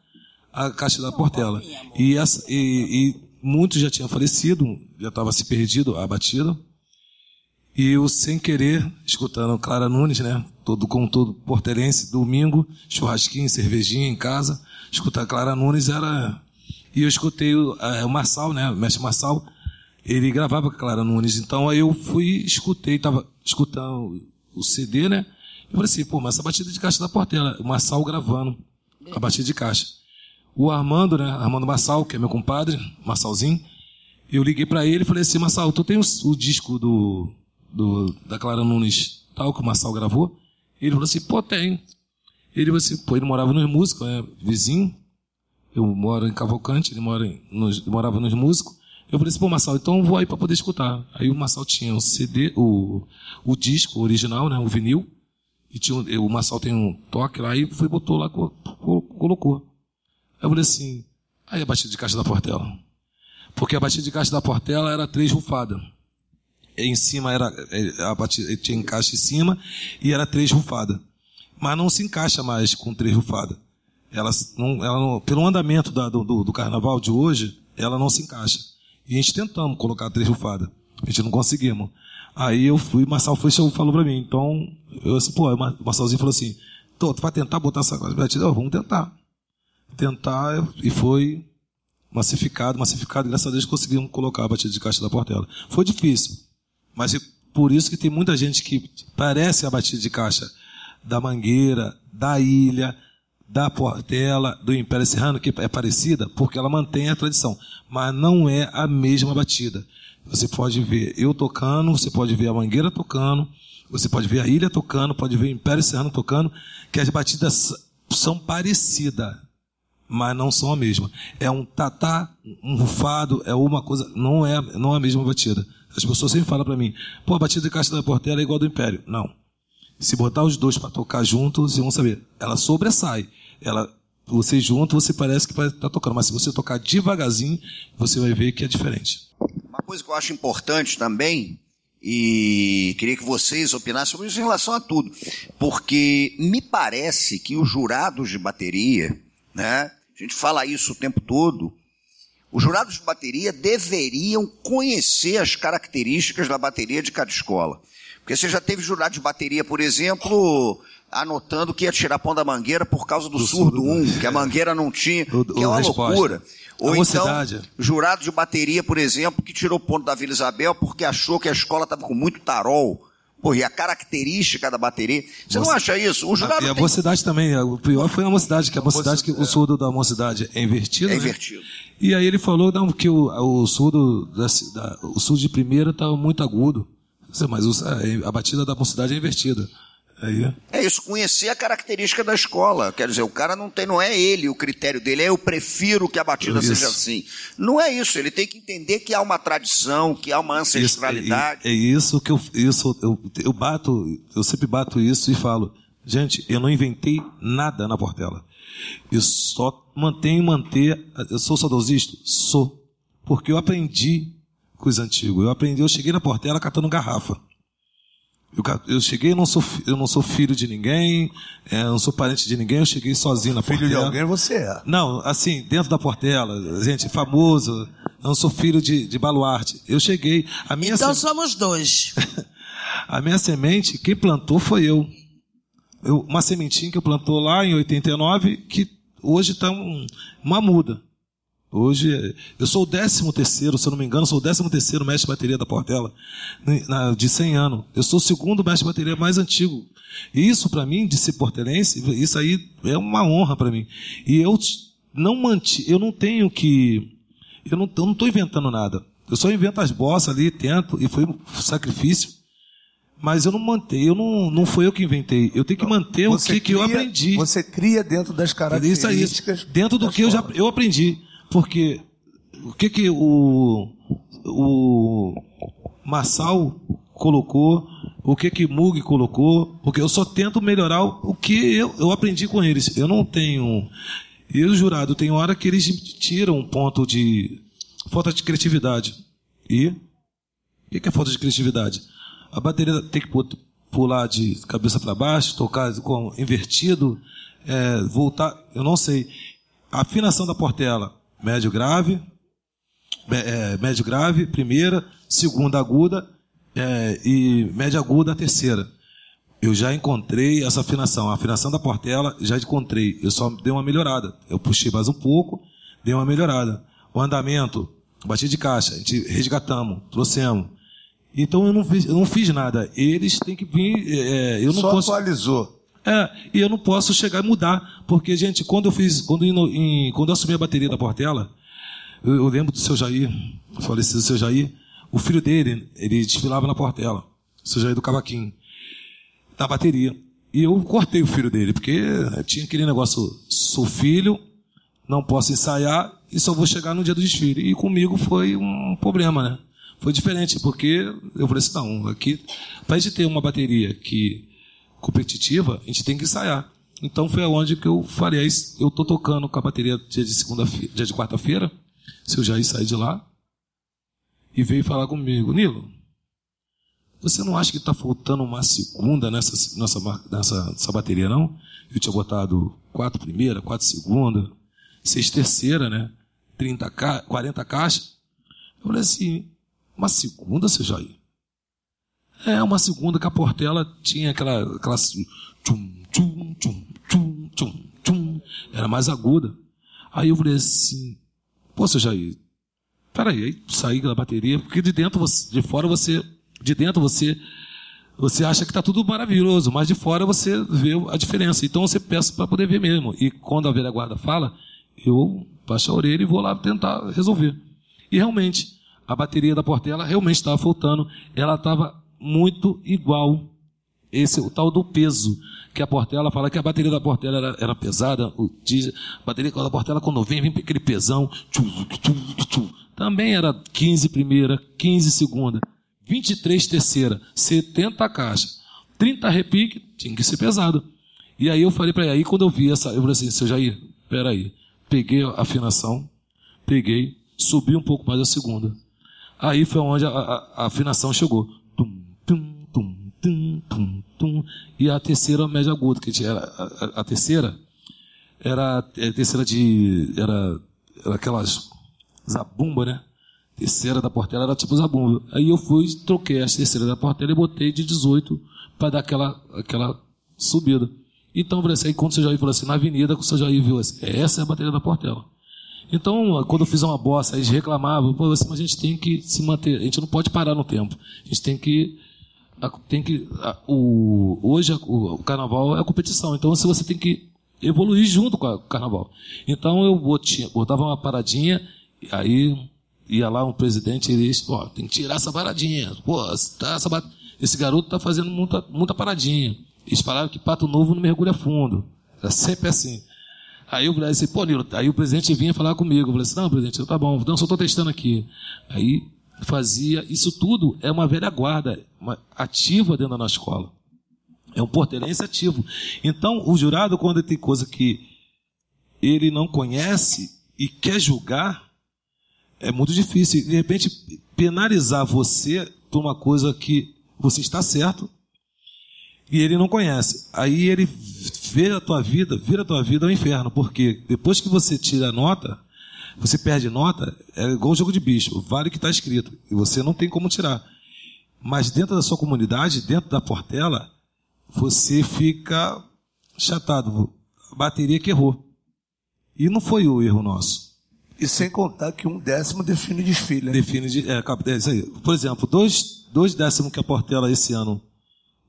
a caixa da portela. E, essa, e, e muitos já tinham falecido, já estava se perdido a batida, e eu, sem querer, escutando Clara Nunes, né? Todo com todo portelense, domingo, churrasquinho, cervejinha em casa, escutar Clara Nunes era. E eu escutei o, o Marçal, né? O mestre Marçal, ele gravava com a Clara Nunes. Então aí eu fui, escutei, tava escutando o CD, né? Eu falei assim, pô, mas essa batida de caixa da Portela, o Marçal gravando a batida de caixa. O Armando, né? Armando Marçal, que é meu compadre, Marçalzinho, eu liguei para ele e falei assim, Marçal, tu tem o, o disco do, do, da Clara Nunes tal, que o Marçal gravou? Ele falou assim, pô, tem. Ele falou assim, pô, ele morava nos músicos, né? Vizinho. Eu moro em Cavalcante, ele mora em, nos, morava nos músicos. Eu falei assim, pô, Marçal, então vou aí para poder escutar. Aí o Marçal tinha o CD, o, o disco original, né? O vinil. E tinha, o Marçal tem um toque lá e foi, botou lá, colocou. Eu falei assim, aí a batida de caixa da Portela. Porque a batida de caixa da Portela era três rufadas. Em cima era, é, a batida, tinha encaixe em cima e era três rufadas mas não se encaixa mais com três rufadas. Ela não, ela não, pelo andamento da, do, do, carnaval de hoje, ela não se encaixa. E a gente tentamos colocar três rufadas. A gente não conseguimos. Aí eu fui, Marçal foi falou para mim. Então, eu assim, pô, o Marçalzinho falou assim, tu vai tentar botar essa coisa? Eu vamos tentar. Tentar, e foi massificado, massificado, graças a Deus conseguimos colocar a batida de caixa da Portela. Foi difícil, mas por isso que tem muita gente que parece a batida de caixa da Mangueira, da Ilha, da Portela, do Império Serrano, que é parecida, porque ela mantém a tradição, mas não é a mesma batida. Você pode ver eu tocando, você pode ver a Mangueira tocando, você pode ver a Ilha tocando, pode ver o Império Serrano tocando, que as batidas são parecidas, mas não são a mesma. É um tatá, um rufado, é uma coisa, não é, não é a mesma batida. As pessoas sempre falam para mim, pô, a batida de Caixa da Portela é igual do Império. Não. Se botar os dois para tocar juntos, vocês vão saber. Ela sobressai. Ela, você junto, você parece que vai estar tá tocando. Mas se você tocar devagarzinho, você vai ver que é diferente.
Uma coisa que eu acho importante também, e queria que vocês opinassem sobre isso em relação a tudo, porque me parece que os jurados de bateria, né, a gente fala isso o tempo todo, os jurados de bateria deveriam conhecer as características da bateria de cada escola. Porque você já teve jurado de bateria, por exemplo, anotando que ia tirar pão da mangueira por causa do, do surdo 1, um, que a mangueira não tinha, o, que é uma resposta. loucura. Ou a então, mocidade. jurado de bateria, por exemplo, que tirou ponto da Vila Isabel porque achou que a escola estava com muito tarol. Pô, e a característica da bateria. Você Moça... não acha isso?
O jurado e a tem... mocidade também. O pior foi a mocidade, que a mocidade, que o surdo da mocidade é invertido. É
né? invertido.
E aí ele falou não, que o, o surdo, da, da, o surdo de primeira estava muito agudo. Mas a batida da mocidade é invertida. Aí.
É isso, conhecer a característica da escola. Quer dizer, o cara não tem, não é ele o critério dele, é eu prefiro que a batida
Isso.
seja assim. Não é isso, ele tem que entender que há uma tradição, que há uma ancestralidade.
Isso, é, é isso que eu, isso, eu, eu bato, eu sempre bato isso e falo, gente, eu não inventei nada na Portela. Eu só mantenho manter. Eu sou saudosista? Sou. Porque eu aprendi com os antigos. Eu aprendi, eu cheguei na Portela catando garrafa. Eu, eu cheguei, eu não sou, eu não sou filho de ninguém, é, eu não sou parente de ninguém, eu cheguei sozinho na
Filho de
Portela.
alguém você é.
Não, assim, dentro da Portela, gente, famoso, eu não sou filho de, de baluarte. Eu cheguei, a minha,
Então
se-
somos dois.
a minha semente, quem plantou foi eu. eu. Uma sementinha que eu plantou lá em 89, que hoje está um, uma muda. Hoje, eu sou o décimo terceiro, se eu não me engano, sou o décimo terceiro mestre de bateria da Portela, na- de 100 anos. Eu sou o segundo mestre de bateria mais antigo. E isso, para mim, de ser portelense, isso aí é uma honra para mim. E eu não manti, eu não tenho que, eu não estou inventando nada. Eu só invento as bossas ali, tento, e foi um sacrifício. Mas eu não mantei, eu não, não foi eu que inventei. Eu tenho que manter o que, que eu
cria-
aprendi.
Você cria dentro das
Isso é
características.
isso. Dentro do que eu já eu aprendi. Porque o que que o, o Massal colocou, o que que Mug colocou, porque eu só tento melhorar o que eu, eu aprendi com eles. Eu não tenho... Eu, jurado, tem hora que eles tiram um ponto de falta de criatividade. E o que é falta de criatividade? A bateria tem que pu- pular de cabeça para baixo, tocar com invertido, é, voltar, eu não sei. A afinação da portela, médio grave, é, médio grave, primeira, segunda aguda é, e média aguda terceira. Eu já encontrei essa afinação. A afinação da portela já encontrei. Eu só dei uma melhorada. Eu puxei mais um pouco, dei uma melhorada. O andamento, bati de caixa, a gente resgatamos, trouxemos. Então eu não fiz, eu não fiz nada. Eles têm que vir. é, eu não
Só
posso.
atualizou.
É, e eu não posso chegar e mudar, porque, gente, quando eu fiz, quando, em- quando eu assumi a bateria da Portela, eu, eu lembro do seu Jair, falecido seu Jair, o filho dele, ele desfilava na Portela, o seu Jair do Cavaquinho, na bateria. E eu cortei o filho dele, porque tinha aquele negócio, sou filho, não posso ensaiar e só vou chegar no dia do desfile. E comigo foi um problema, né? Foi diferente, porque eu falei assim, não, aqui, para gente ter uma bateria que competitiva, a gente tem que ensaiar. Então foi aonde que eu falei, "É isso, eu tô tocando com a bateria dia de segunda-feira, dia de quarta-feira, se eu já ia sair de lá, e veio falar comigo, Nilo, você não acha que está faltando uma segunda nessa, nessa, nessa, nessa bateria, não? Eu tinha botado quatro primeira, quatro segunda, seis terceira, né? 30 ca 40 caixas. Eu falei assim, uma segunda, seu Jair? É, uma segunda que a Portela tinha aquela. aquela tchum, tchum, tchum, tchum, tchum, tchum, era mais aguda. Aí eu falei assim, seu Jair, peraí, aí saí da bateria, porque de dentro você, de fora você, de dentro você, você acha que está tudo maravilhoso, mas de fora você vê a diferença. Então você peça para poder ver mesmo. E quando a velha guarda fala, eu baixo a orelha e vou lá tentar resolver. E realmente, a bateria da Portela realmente estava faltando. Ela estava muito igual. Esse o tal do peso. Que a Portela fala que a bateria da Portela era, era pesada. O diesel, a bateria da Portela, quando vem, vem aquele pesão. Também era 15 primeira, 15 segunda, 23 terceira, 70 caixa, 30 repique, tinha que ser pesado. E aí eu falei para ele, aí quando eu vi essa, eu falei assim, seu Jair, peraí. Peguei a afinação, peguei, subi um pouco mais a segunda. Aí foi onde a, a- a afinação chegou. Tum, tum, tum, tum, tum. E a terceira média aguda, que tinha, a, a- terceira era a terceira de. Era, era aquelas zabumba, né? Terceira da Portela era tipo zabumba. Aí eu fui, troquei a terceira da Portela e botei de 18 para dar aquela, aquela subida. Então, aí quando o seu Jair falou assim, na avenida, o seu Jair viu assim, essa é a bateria da Portela. Então, quando eu fiz uma bossa, eles reclamavam, pô, assim, mas a gente tem que se manter, a gente não pode parar no tempo. A gente tem que. Tem que a- o, hoje a- o, o carnaval é competição, então se você tem que evoluir junto com, com o carnaval. Então eu botinha, botava uma paradinha, aí ia lá um presidente e disse, pô, tem que tirar essa paradinha. Pô, tá essa esse garoto está fazendo muita, muita paradinha. Eles falaram que pato novo não mergulha fundo. Era sempre assim. Aí eu falei assim, pô, Nilo, aí o presidente vinha falar comigo. Eu falei assim, não, presidente, tá bom, não, só estou testando aqui. Aí fazia, isso tudo é uma velha guarda, uma ativa dentro da nossa escola. É um portelense ativo. Então, o jurado, quando tem coisa que ele não conhece e quer julgar, é muito difícil. De repente, penalizar você por uma coisa que você está certo e ele não conhece. Aí ele vê a tua vida, vira a tua vida ao inferno, porque depois que você tira a nota, você perde nota, é igual o jogo de bicho, vale o que está escrito, e você não tem como tirar. Mas dentro da sua comunidade, dentro da portela, você fica chatado. A bateria que errou. E não foi o erro nosso.
E sem contar que um décimo define desfile. Né?
Define, de, é, é isso aí. Por exemplo, dois, dois décimos que a Portela esse ano,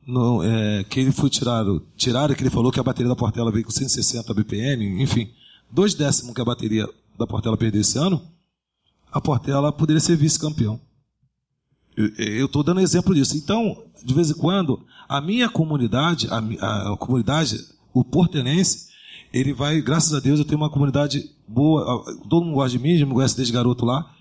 no, é, que ele foi tirado, tiraram, que ele falou que a bateria da Portela veio com 160 BPM, enfim, dois décimos que a bateria da Portela perdeu esse ano, a Portela poderia ser vice-campeão. Eu estou dando exemplo disso. Então, de vez em quando, a minha comunidade, a, a, a comunidade, o portenense, ele vai, graças a Deus, eu tenho uma comunidade boa, todo mundo gosta de mim, já me conhece desde garoto lá,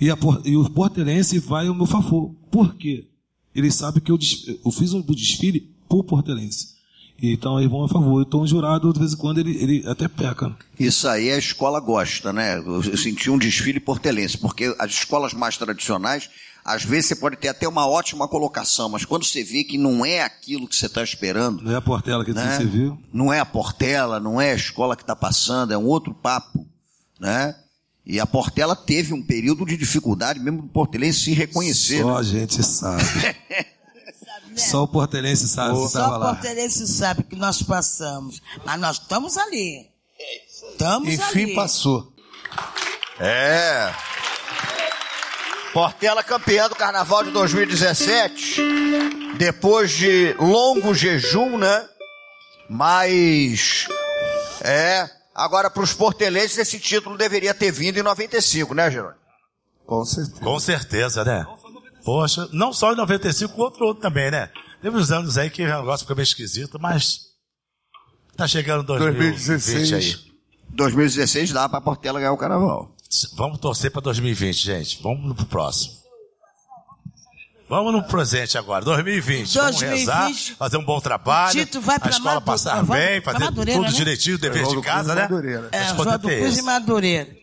e, a, e o portelense vai ao meu favor. Por quê? Ele sabe que eu, eu fiz um desfile por portelense. Então eles vão a favor. Então o jurado, de vez em quando, ele, ele até peca.
Isso aí a escola gosta, né? Eu senti um desfile portelense, porque as escolas mais tradicionais às vezes você pode ter até uma ótima colocação, mas quando você vê que não é aquilo que você está esperando.
Não é a Portela que né? você viu?
Não é a Portela, não é a escola que está passando, é um outro papo. Né? E a Portela teve um período de dificuldade, mesmo do portelense se reconhecer.
Só né? a gente sabe. Só o portelense sabe.
Só o portelense sabe que nós passamos. Mas nós estamos ali. Estamos
Enfim,
ali.
Enfim, passou.
É. Portela campeã do Carnaval de 2017, depois de longo jejum, né? Mas é, agora para os portelenses esse título deveria ter vindo em 95, né, Jerônimo?
Com certeza. Com certeza, né? Poxa, não só em 95, outro outro também, né? Teve uns anos aí que o negócio ficou meio esquisito, mas tá chegando 2016 aí.
2016 dá para Portela ganhar o Carnaval.
Vamos torcer para 2020, gente. Vamos pro próximo. Vamos no presente agora, 2020. 2020 Vamos rezar, fazer um bom trabalho.
Tito vai pra
a escola
Madureira,
passar bem, fazer
Madureira,
tudo
né?
direitinho, dever de casa, né?
É, João do Cruz e Madureira.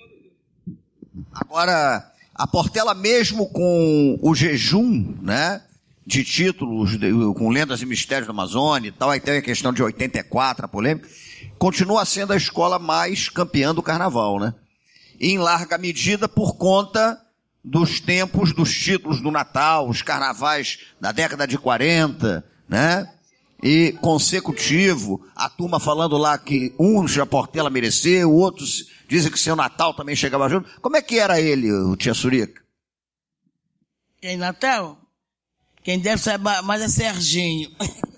Agora, a Portela mesmo com o jejum, né? De títulos, de, com lendas e mistérios da Amazônia e tal, aí tem a questão de 84, a polêmica, continua sendo a escola mais campeã do carnaval, né? em larga medida por conta dos tempos dos títulos do Natal, os carnavais da década de 40, né? E consecutivo, a turma falando lá que uns a Portela mereceu, outros dizem que seu Natal também chegava junto. Como é que era ele, o tia Surica?
Em Natal? Quem deve saber mais é Serginho.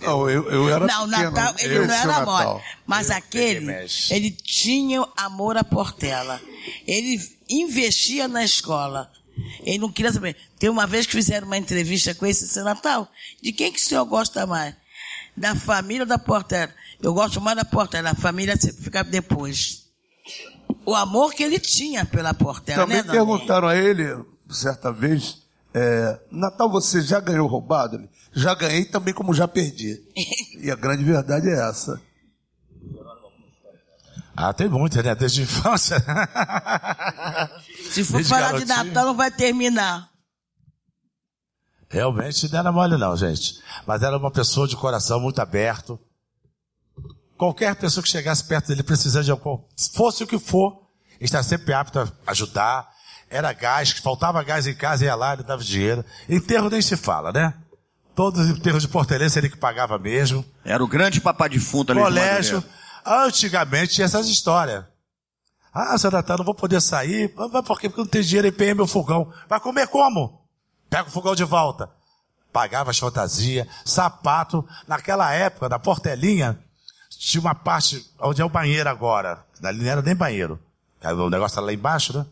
Não, eu, eu era
Não,
pequeno,
Natal, ele não era mole. Mas aquele, ele tinha amor à Portela. Ele investia na escola. Ele não queria saber. Tem uma vez que fizeram uma entrevista com esse Natal. De quem que o senhor gosta mais? Da família ou da Portela? Eu gosto mais da Portela. A família fica depois. O amor que ele tinha pela Portela,
Também
né,
perguntaram a ele, certa vez, é, Natal você já ganhou roubado? Já ganhei também como já perdi. e a grande verdade é essa.
Ah, tem muita, né? Desde infância.
Se for Desde falar garotinho. de Natal, não vai terminar.
Realmente não era mole não, gente. Mas era uma pessoa de coração muito aberto. Qualquer pessoa que chegasse perto dele precisando de algum, fosse o que for, está sempre apto a ajudar. Era gás, faltava gás em casa, ia lá, ele dava dinheiro. Enterro nem se fala, né? Todos os enterros de portelense ele que pagava mesmo.
Era o grande papá defunto ali
Colégio. Antigamente tinha essas histórias. Ah, seu Natal, não vou poder sair. Mas por quê? Porque não tem dinheiro em PM meu fogão. Vai comer como? Pega o fogão de volta. Pagava as fantasias, sapato. Naquela época, na portelinha, tinha uma parte onde é o banheiro agora. Ali não era nem banheiro. O negócio era lá embaixo, né?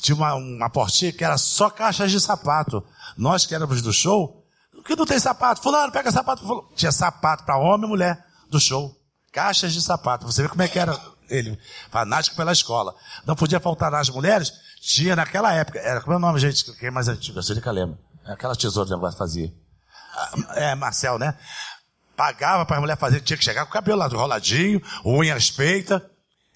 Tinha uma, uma portinha que era só caixas de sapato. Nós que éramos do show, que não tem sapato? Fulano, pega sapato. Fulano. Tinha sapato para homem e mulher do show. Caixas de sapato. Você vê como é que era ele. Fanático pela escola. Não podia faltar nas mulheres? Tinha naquela época. Era, como é o nome, gente? Quem é mais antigo? A Surica lembra. Aquela tesoura que negócio fazia. É, Marcel, né? Pagava para a mulher fazer, tinha que chegar com o cabelo lá enroladinho, unhas feitas.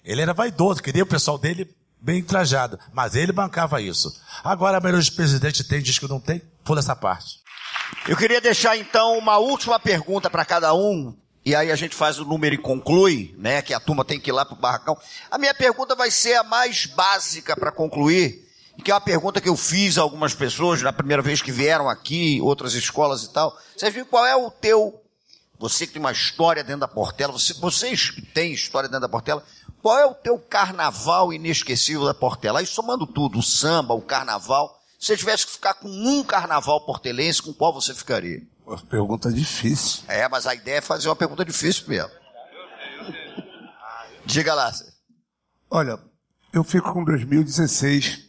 Ele era vaidoso, queria o pessoal dele bem trajado. Mas ele bancava isso. Agora a maioria dos presidentes tem, diz que não tem, pula essa parte.
Eu queria deixar então uma última pergunta para cada um, e aí a gente faz o número e conclui, né? Que a turma tem que ir lá pro barracão. A minha pergunta vai ser a mais básica para concluir, que é uma pergunta que eu fiz a algumas pessoas na primeira vez que vieram aqui, outras escolas e tal. Vocês viram qual é o teu, você que tem uma história dentro da Portela, você, vocês que têm história dentro da Portela, qual é o teu carnaval inesquecível da Portela? Aí somando tudo, o samba, o carnaval, se você tivesse que ficar com um carnaval portelense, com qual você ficaria?
Uma pergunta difícil.
É, mas a ideia é fazer uma pergunta difícil mesmo. Diga lá.
Olha, eu fico com 2016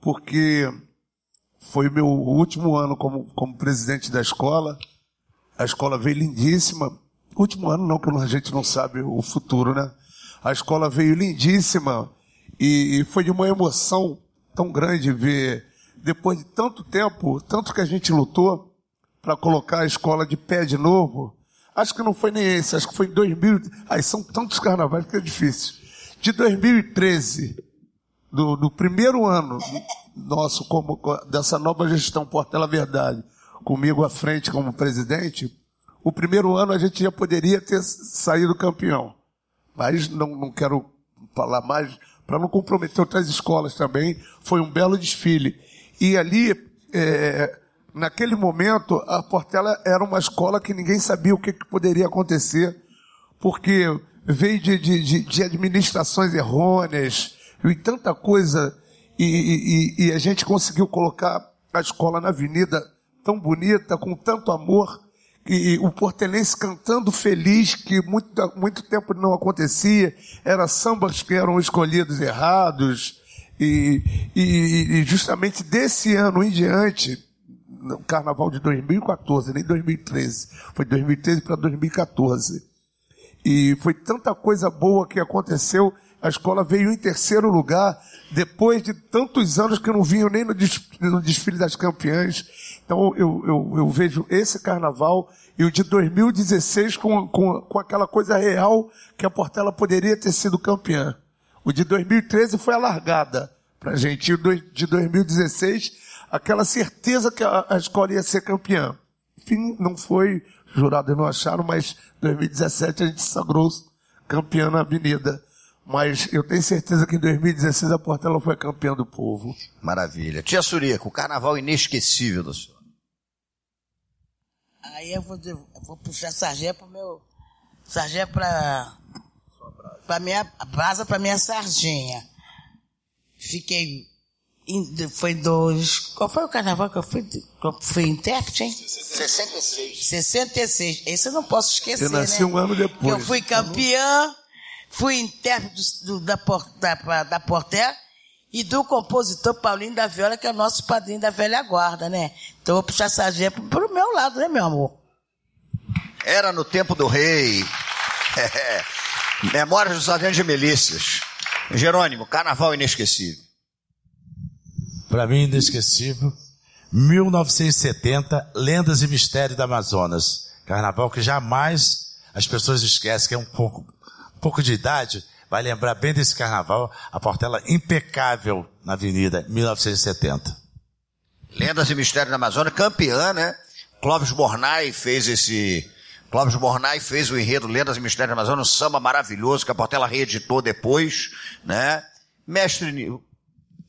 porque foi meu último ano como, como presidente da escola. A escola veio lindíssima. Último ano não, que a gente não sabe o futuro, né? A escola veio lindíssima e, e foi de uma emoção tão grande ver, depois de tanto tempo, tanto que a gente lutou para colocar a escola de pé de novo. Acho que não foi nem esse, acho que foi em 2000. Aí são tantos carnavais que é difícil. De 2013, do, do primeiro ano nosso como dessa nova gestão Portela Verdade, comigo à frente como presidente, o primeiro ano a gente já poderia ter saído campeão. Mas não, não quero falar mais, para não comprometer outras escolas também. Foi um belo desfile. E ali, é, naquele momento, a Portela era uma escola que ninguém sabia o que, que poderia acontecer, porque veio de, de, de, administrações errôneas e tanta coisa, e, e, e a gente conseguiu colocar a escola na avenida tão bonita, com tanto amor, e o portelense cantando feliz, que muito, muito tempo não acontecia, era sambas que eram escolhidos errados, e, e, e justamente desse ano em diante, no carnaval de 2014, nem 2013, foi 2013 para 2014. E foi tanta coisa boa que aconteceu, a escola veio em terceiro lugar, depois de tantos anos que não vinham nem no desfile, no desfile das campeãs. Então eu, eu, eu, vejo esse carnaval e o de 2016 com, com, com aquela coisa real que a Portela poderia ter sido campeã. O de 2013 foi a largada para a gente. E o de 2016, aquela certeza que a, a escola ia ser campeã. Enfim, não foi, jurados não acharam, mas 2017 a gente sagrou campeã na avenida. Mas eu tenho certeza que em 2016 a Portela foi campeã do povo.
Maravilha. Tia Surica, o carnaval inesquecível do senhor.
Aí eu vou, eu vou puxar sargento pro meu. Sargento pra. pra minha brasa, pra minha sardinha. Fiquei. Foi dois. Qual foi o carnaval que eu fui? Que eu fui intérprete, hein?
66.
66. Esse eu não posso esquecer.
Eu nasci
né?
um ano depois.
Eu fui campeã, fui intérprete do, da, da, da Porter e do compositor Paulinho da Viola, que é o nosso padrinho da velha guarda, né? Então eu vou puxar sargento pro meu lado, né, meu amor?
Era no tempo do rei. Memórias do sargento de milícias. Jerônimo, carnaval inesquecível.
Para mim, inesquecível. 1970, Lendas e Mistérios da Amazonas. Carnaval que jamais as pessoas esquecem, que é um pouco, um pouco de idade, vai lembrar bem desse carnaval, a Portela impecável na Avenida, 1970.
Lendas e Mistérios da Amazônia, campeã, né? Clóvis Bornai fez esse. Clóvis Bornai fez o enredo Lendas e Mistérios da Amazônia, um samba maravilhoso que a Portela reeditou depois, né? Mestre.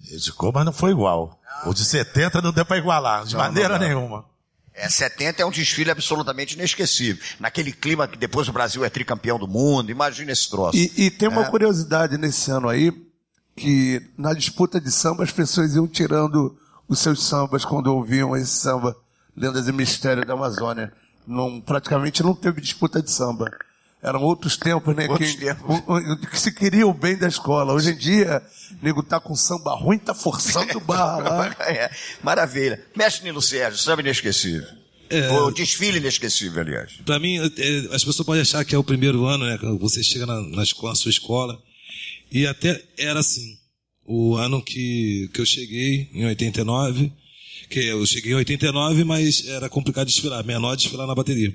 Reedicou, mas não foi igual. O de 70 não deu para igualar, de não, maneira não, não. nenhuma.
É, 70 é um desfile absolutamente inesquecível. Naquele clima que depois o Brasil é tricampeão do mundo, imagina esse troço.
E, e tem uma é. curiosidade nesse ano aí, que na disputa de samba as pessoas iam tirando os seus sambas quando ouviam esse samba, Lendas e Mistério da Amazônia. Não, praticamente não teve disputa de samba. Eram outros tempos, né?
Outros
que,
tempos.
que se queria o bem da escola. Hoje em dia, nego tá com samba ruim, tá forçando barra lá.
é, maravilha. Mestre Nilo Sérgio, samba inesquecível.
É.
O desfile inesquecível, aliás.
Pra mim, é, as pessoas podem achar que é o primeiro ano, né? Quando você chega na, na, escola, na sua escola. E até era assim. O ano que, que eu cheguei, em 89, que eu cheguei em 89, mas era complicado desfilar, menor desfilar na bateria.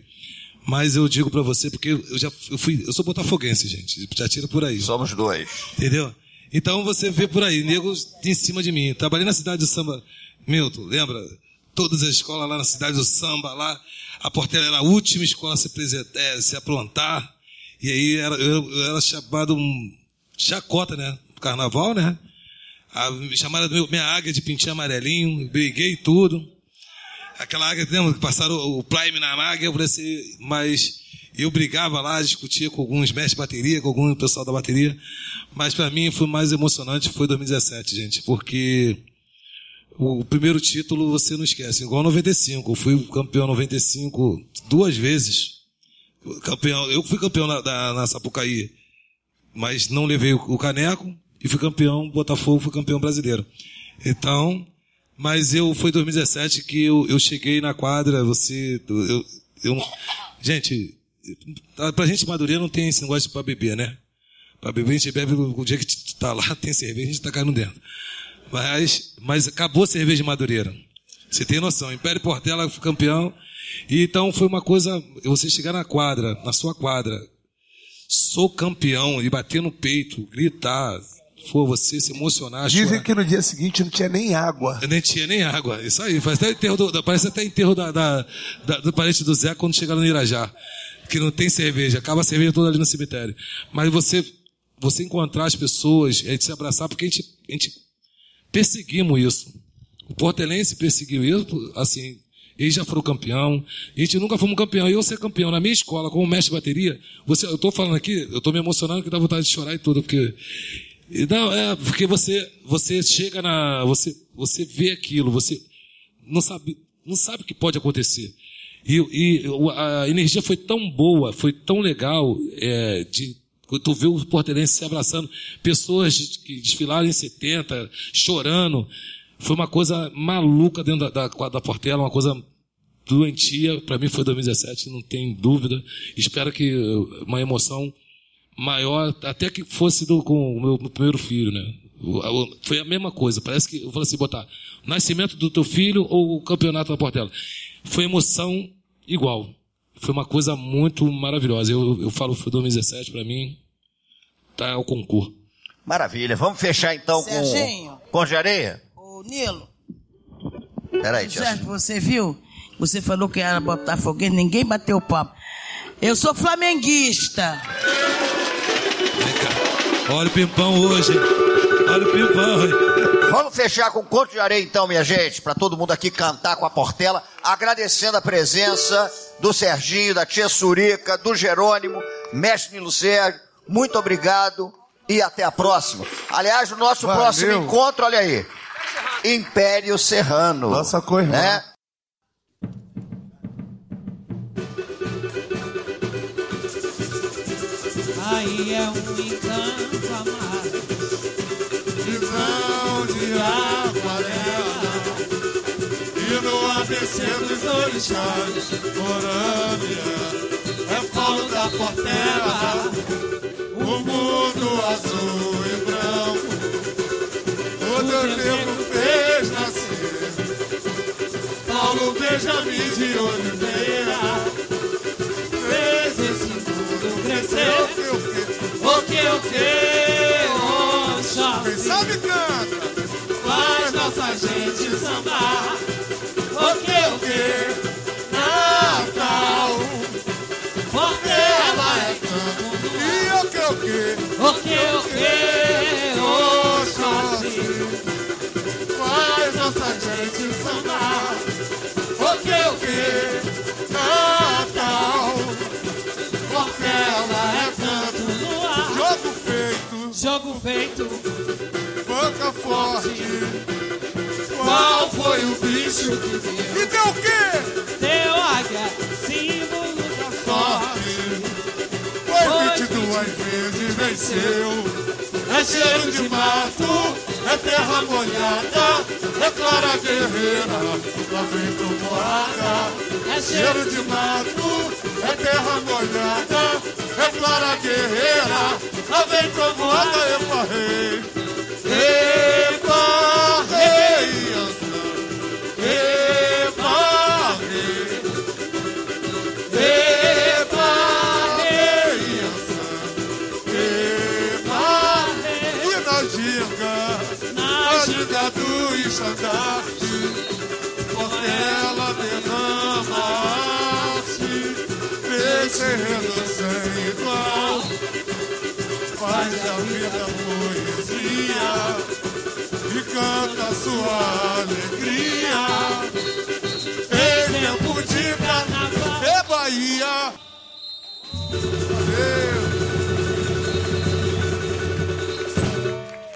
Mas eu digo para você, porque eu já eu fui, eu sou botafoguense, gente, já tira por aí.
Somos dois.
Entendeu? Então você vê por aí, negros em cima de mim. Trabalhei na cidade do samba, Milton, lembra? Todas as escolas lá na cidade do samba, lá, a Portela era a última escola a se, é, se aprontar. E aí era, eu, eu era chamado um chacota, né? Carnaval, né? A, me chamaram minha águia de pintinho amarelinho, briguei tudo. Aquela águia, lembra que passaram o Prime na águia, eu falei assim, mas eu brigava lá, discutia com alguns mestres de bateria, com algum pessoal da bateria. Mas para mim foi mais emocionante foi 2017, gente, porque o primeiro título você não esquece, igual 95. Eu fui campeão 95 duas vezes. Campeão, eu fui campeão na, na, na Sapucaí, mas não levei o, o caneco e fui campeão Botafogo, fui campeão brasileiro. Então, mas eu foi 2017 que eu, eu cheguei na quadra, você eu, eu gente, pra gente Madureira não tem esse negócio pra beber, né? Pra beber a gente bebe o dia que tá lá, tem cerveja, a gente tá caindo dentro. Mas, mas acabou a cerveja de Madureira. Você tem noção. Império Portela campeão. E então foi uma coisa, você chegar na quadra, na sua quadra, sou campeão, e bater no peito, gritar, for você se emocionar.
Dizem
chorar.
que no dia seguinte não tinha nem água.
Nem tinha nem água. Isso aí. Parece até enterro do, parece até enterro da, da, da, do parente do Zé quando chegar no Irajá. Que não tem cerveja. Acaba a cerveja toda ali no cemitério. Mas você, você encontrar as pessoas, a gente se abraçar, porque a gente, a gente perseguimos isso. O Portelense perseguiu isso, assim, eles já foram campeão, a gente nunca fomos campeão. E eu ser campeão na minha escola, como mestre de bateria, você, eu estou falando aqui, eu estou me emocionando que dá vontade de chorar e tudo, porque não, é porque você você chega na você você vê aquilo, você não sabe não sabe o que pode acontecer. E, e a energia foi tão boa, foi tão legal é, de Tu vê o portelense se abraçando, pessoas que desfilaram em 70, chorando. Foi uma coisa maluca dentro da, da, da Portela, uma coisa doentia. Para mim foi 2017, não tem dúvida. Espero que uma emoção maior, até que fosse do, com o meu, meu primeiro filho, né? Foi a mesma coisa. Parece que, eu falei assim, botar nascimento do teu filho ou o campeonato da Portela. Foi emoção igual. Foi uma coisa muito maravilhosa. Eu, eu falo, foi 2017 para mim, tá o concurso.
Maravilha. Vamos fechar então
Serginho.
com com areia?
Ô, Nilo.
Peraí, tia.
Certo, você viu? Você falou que era botafoguense, ninguém bateu papo. Eu sou flamenguista.
Olha o pimpão hoje. Olha o pimpão hoje.
Vamos fechar com conto de areia então, minha gente, para todo mundo aqui cantar com a Portela, agradecendo a presença do Serginho, da tia Surica, do Jerônimo, mestre Nilo Sérgio. Muito obrigado e até a próxima. Aliás, o nosso
Valeu.
próximo encontro, olha aí, Império Serrano.
Nossa co-irmã.
né?
Aí é um encanto amar.
Visão de aquarela E no ABC dos orixás Morânia É polo da portela. O mundo azul e branco O teu tempo fez nascer. Paulo Benjamin de Oliveira crescer O que o que Oxóssi Sabe canta Faz nossa gente sambar. O que o que Natal. Porque ela é canto E o que o que?
O que o que?
Jogo feito. boca forte. Qual foi o bicho que deu? E deu o quê?
Teu águia, símbolo da sorte.
Foi 22 vezes, venceu. É cheiro de mato, é terra molhada, é clara guerreira, lá vem trovoada, é cheiro de mato, é terra molhada, é clara guerreira, lá vem trovoada, epa rei, terra sem igual faz a vida poesia E canta a sua alegria. Ele é carnaval é Bahia.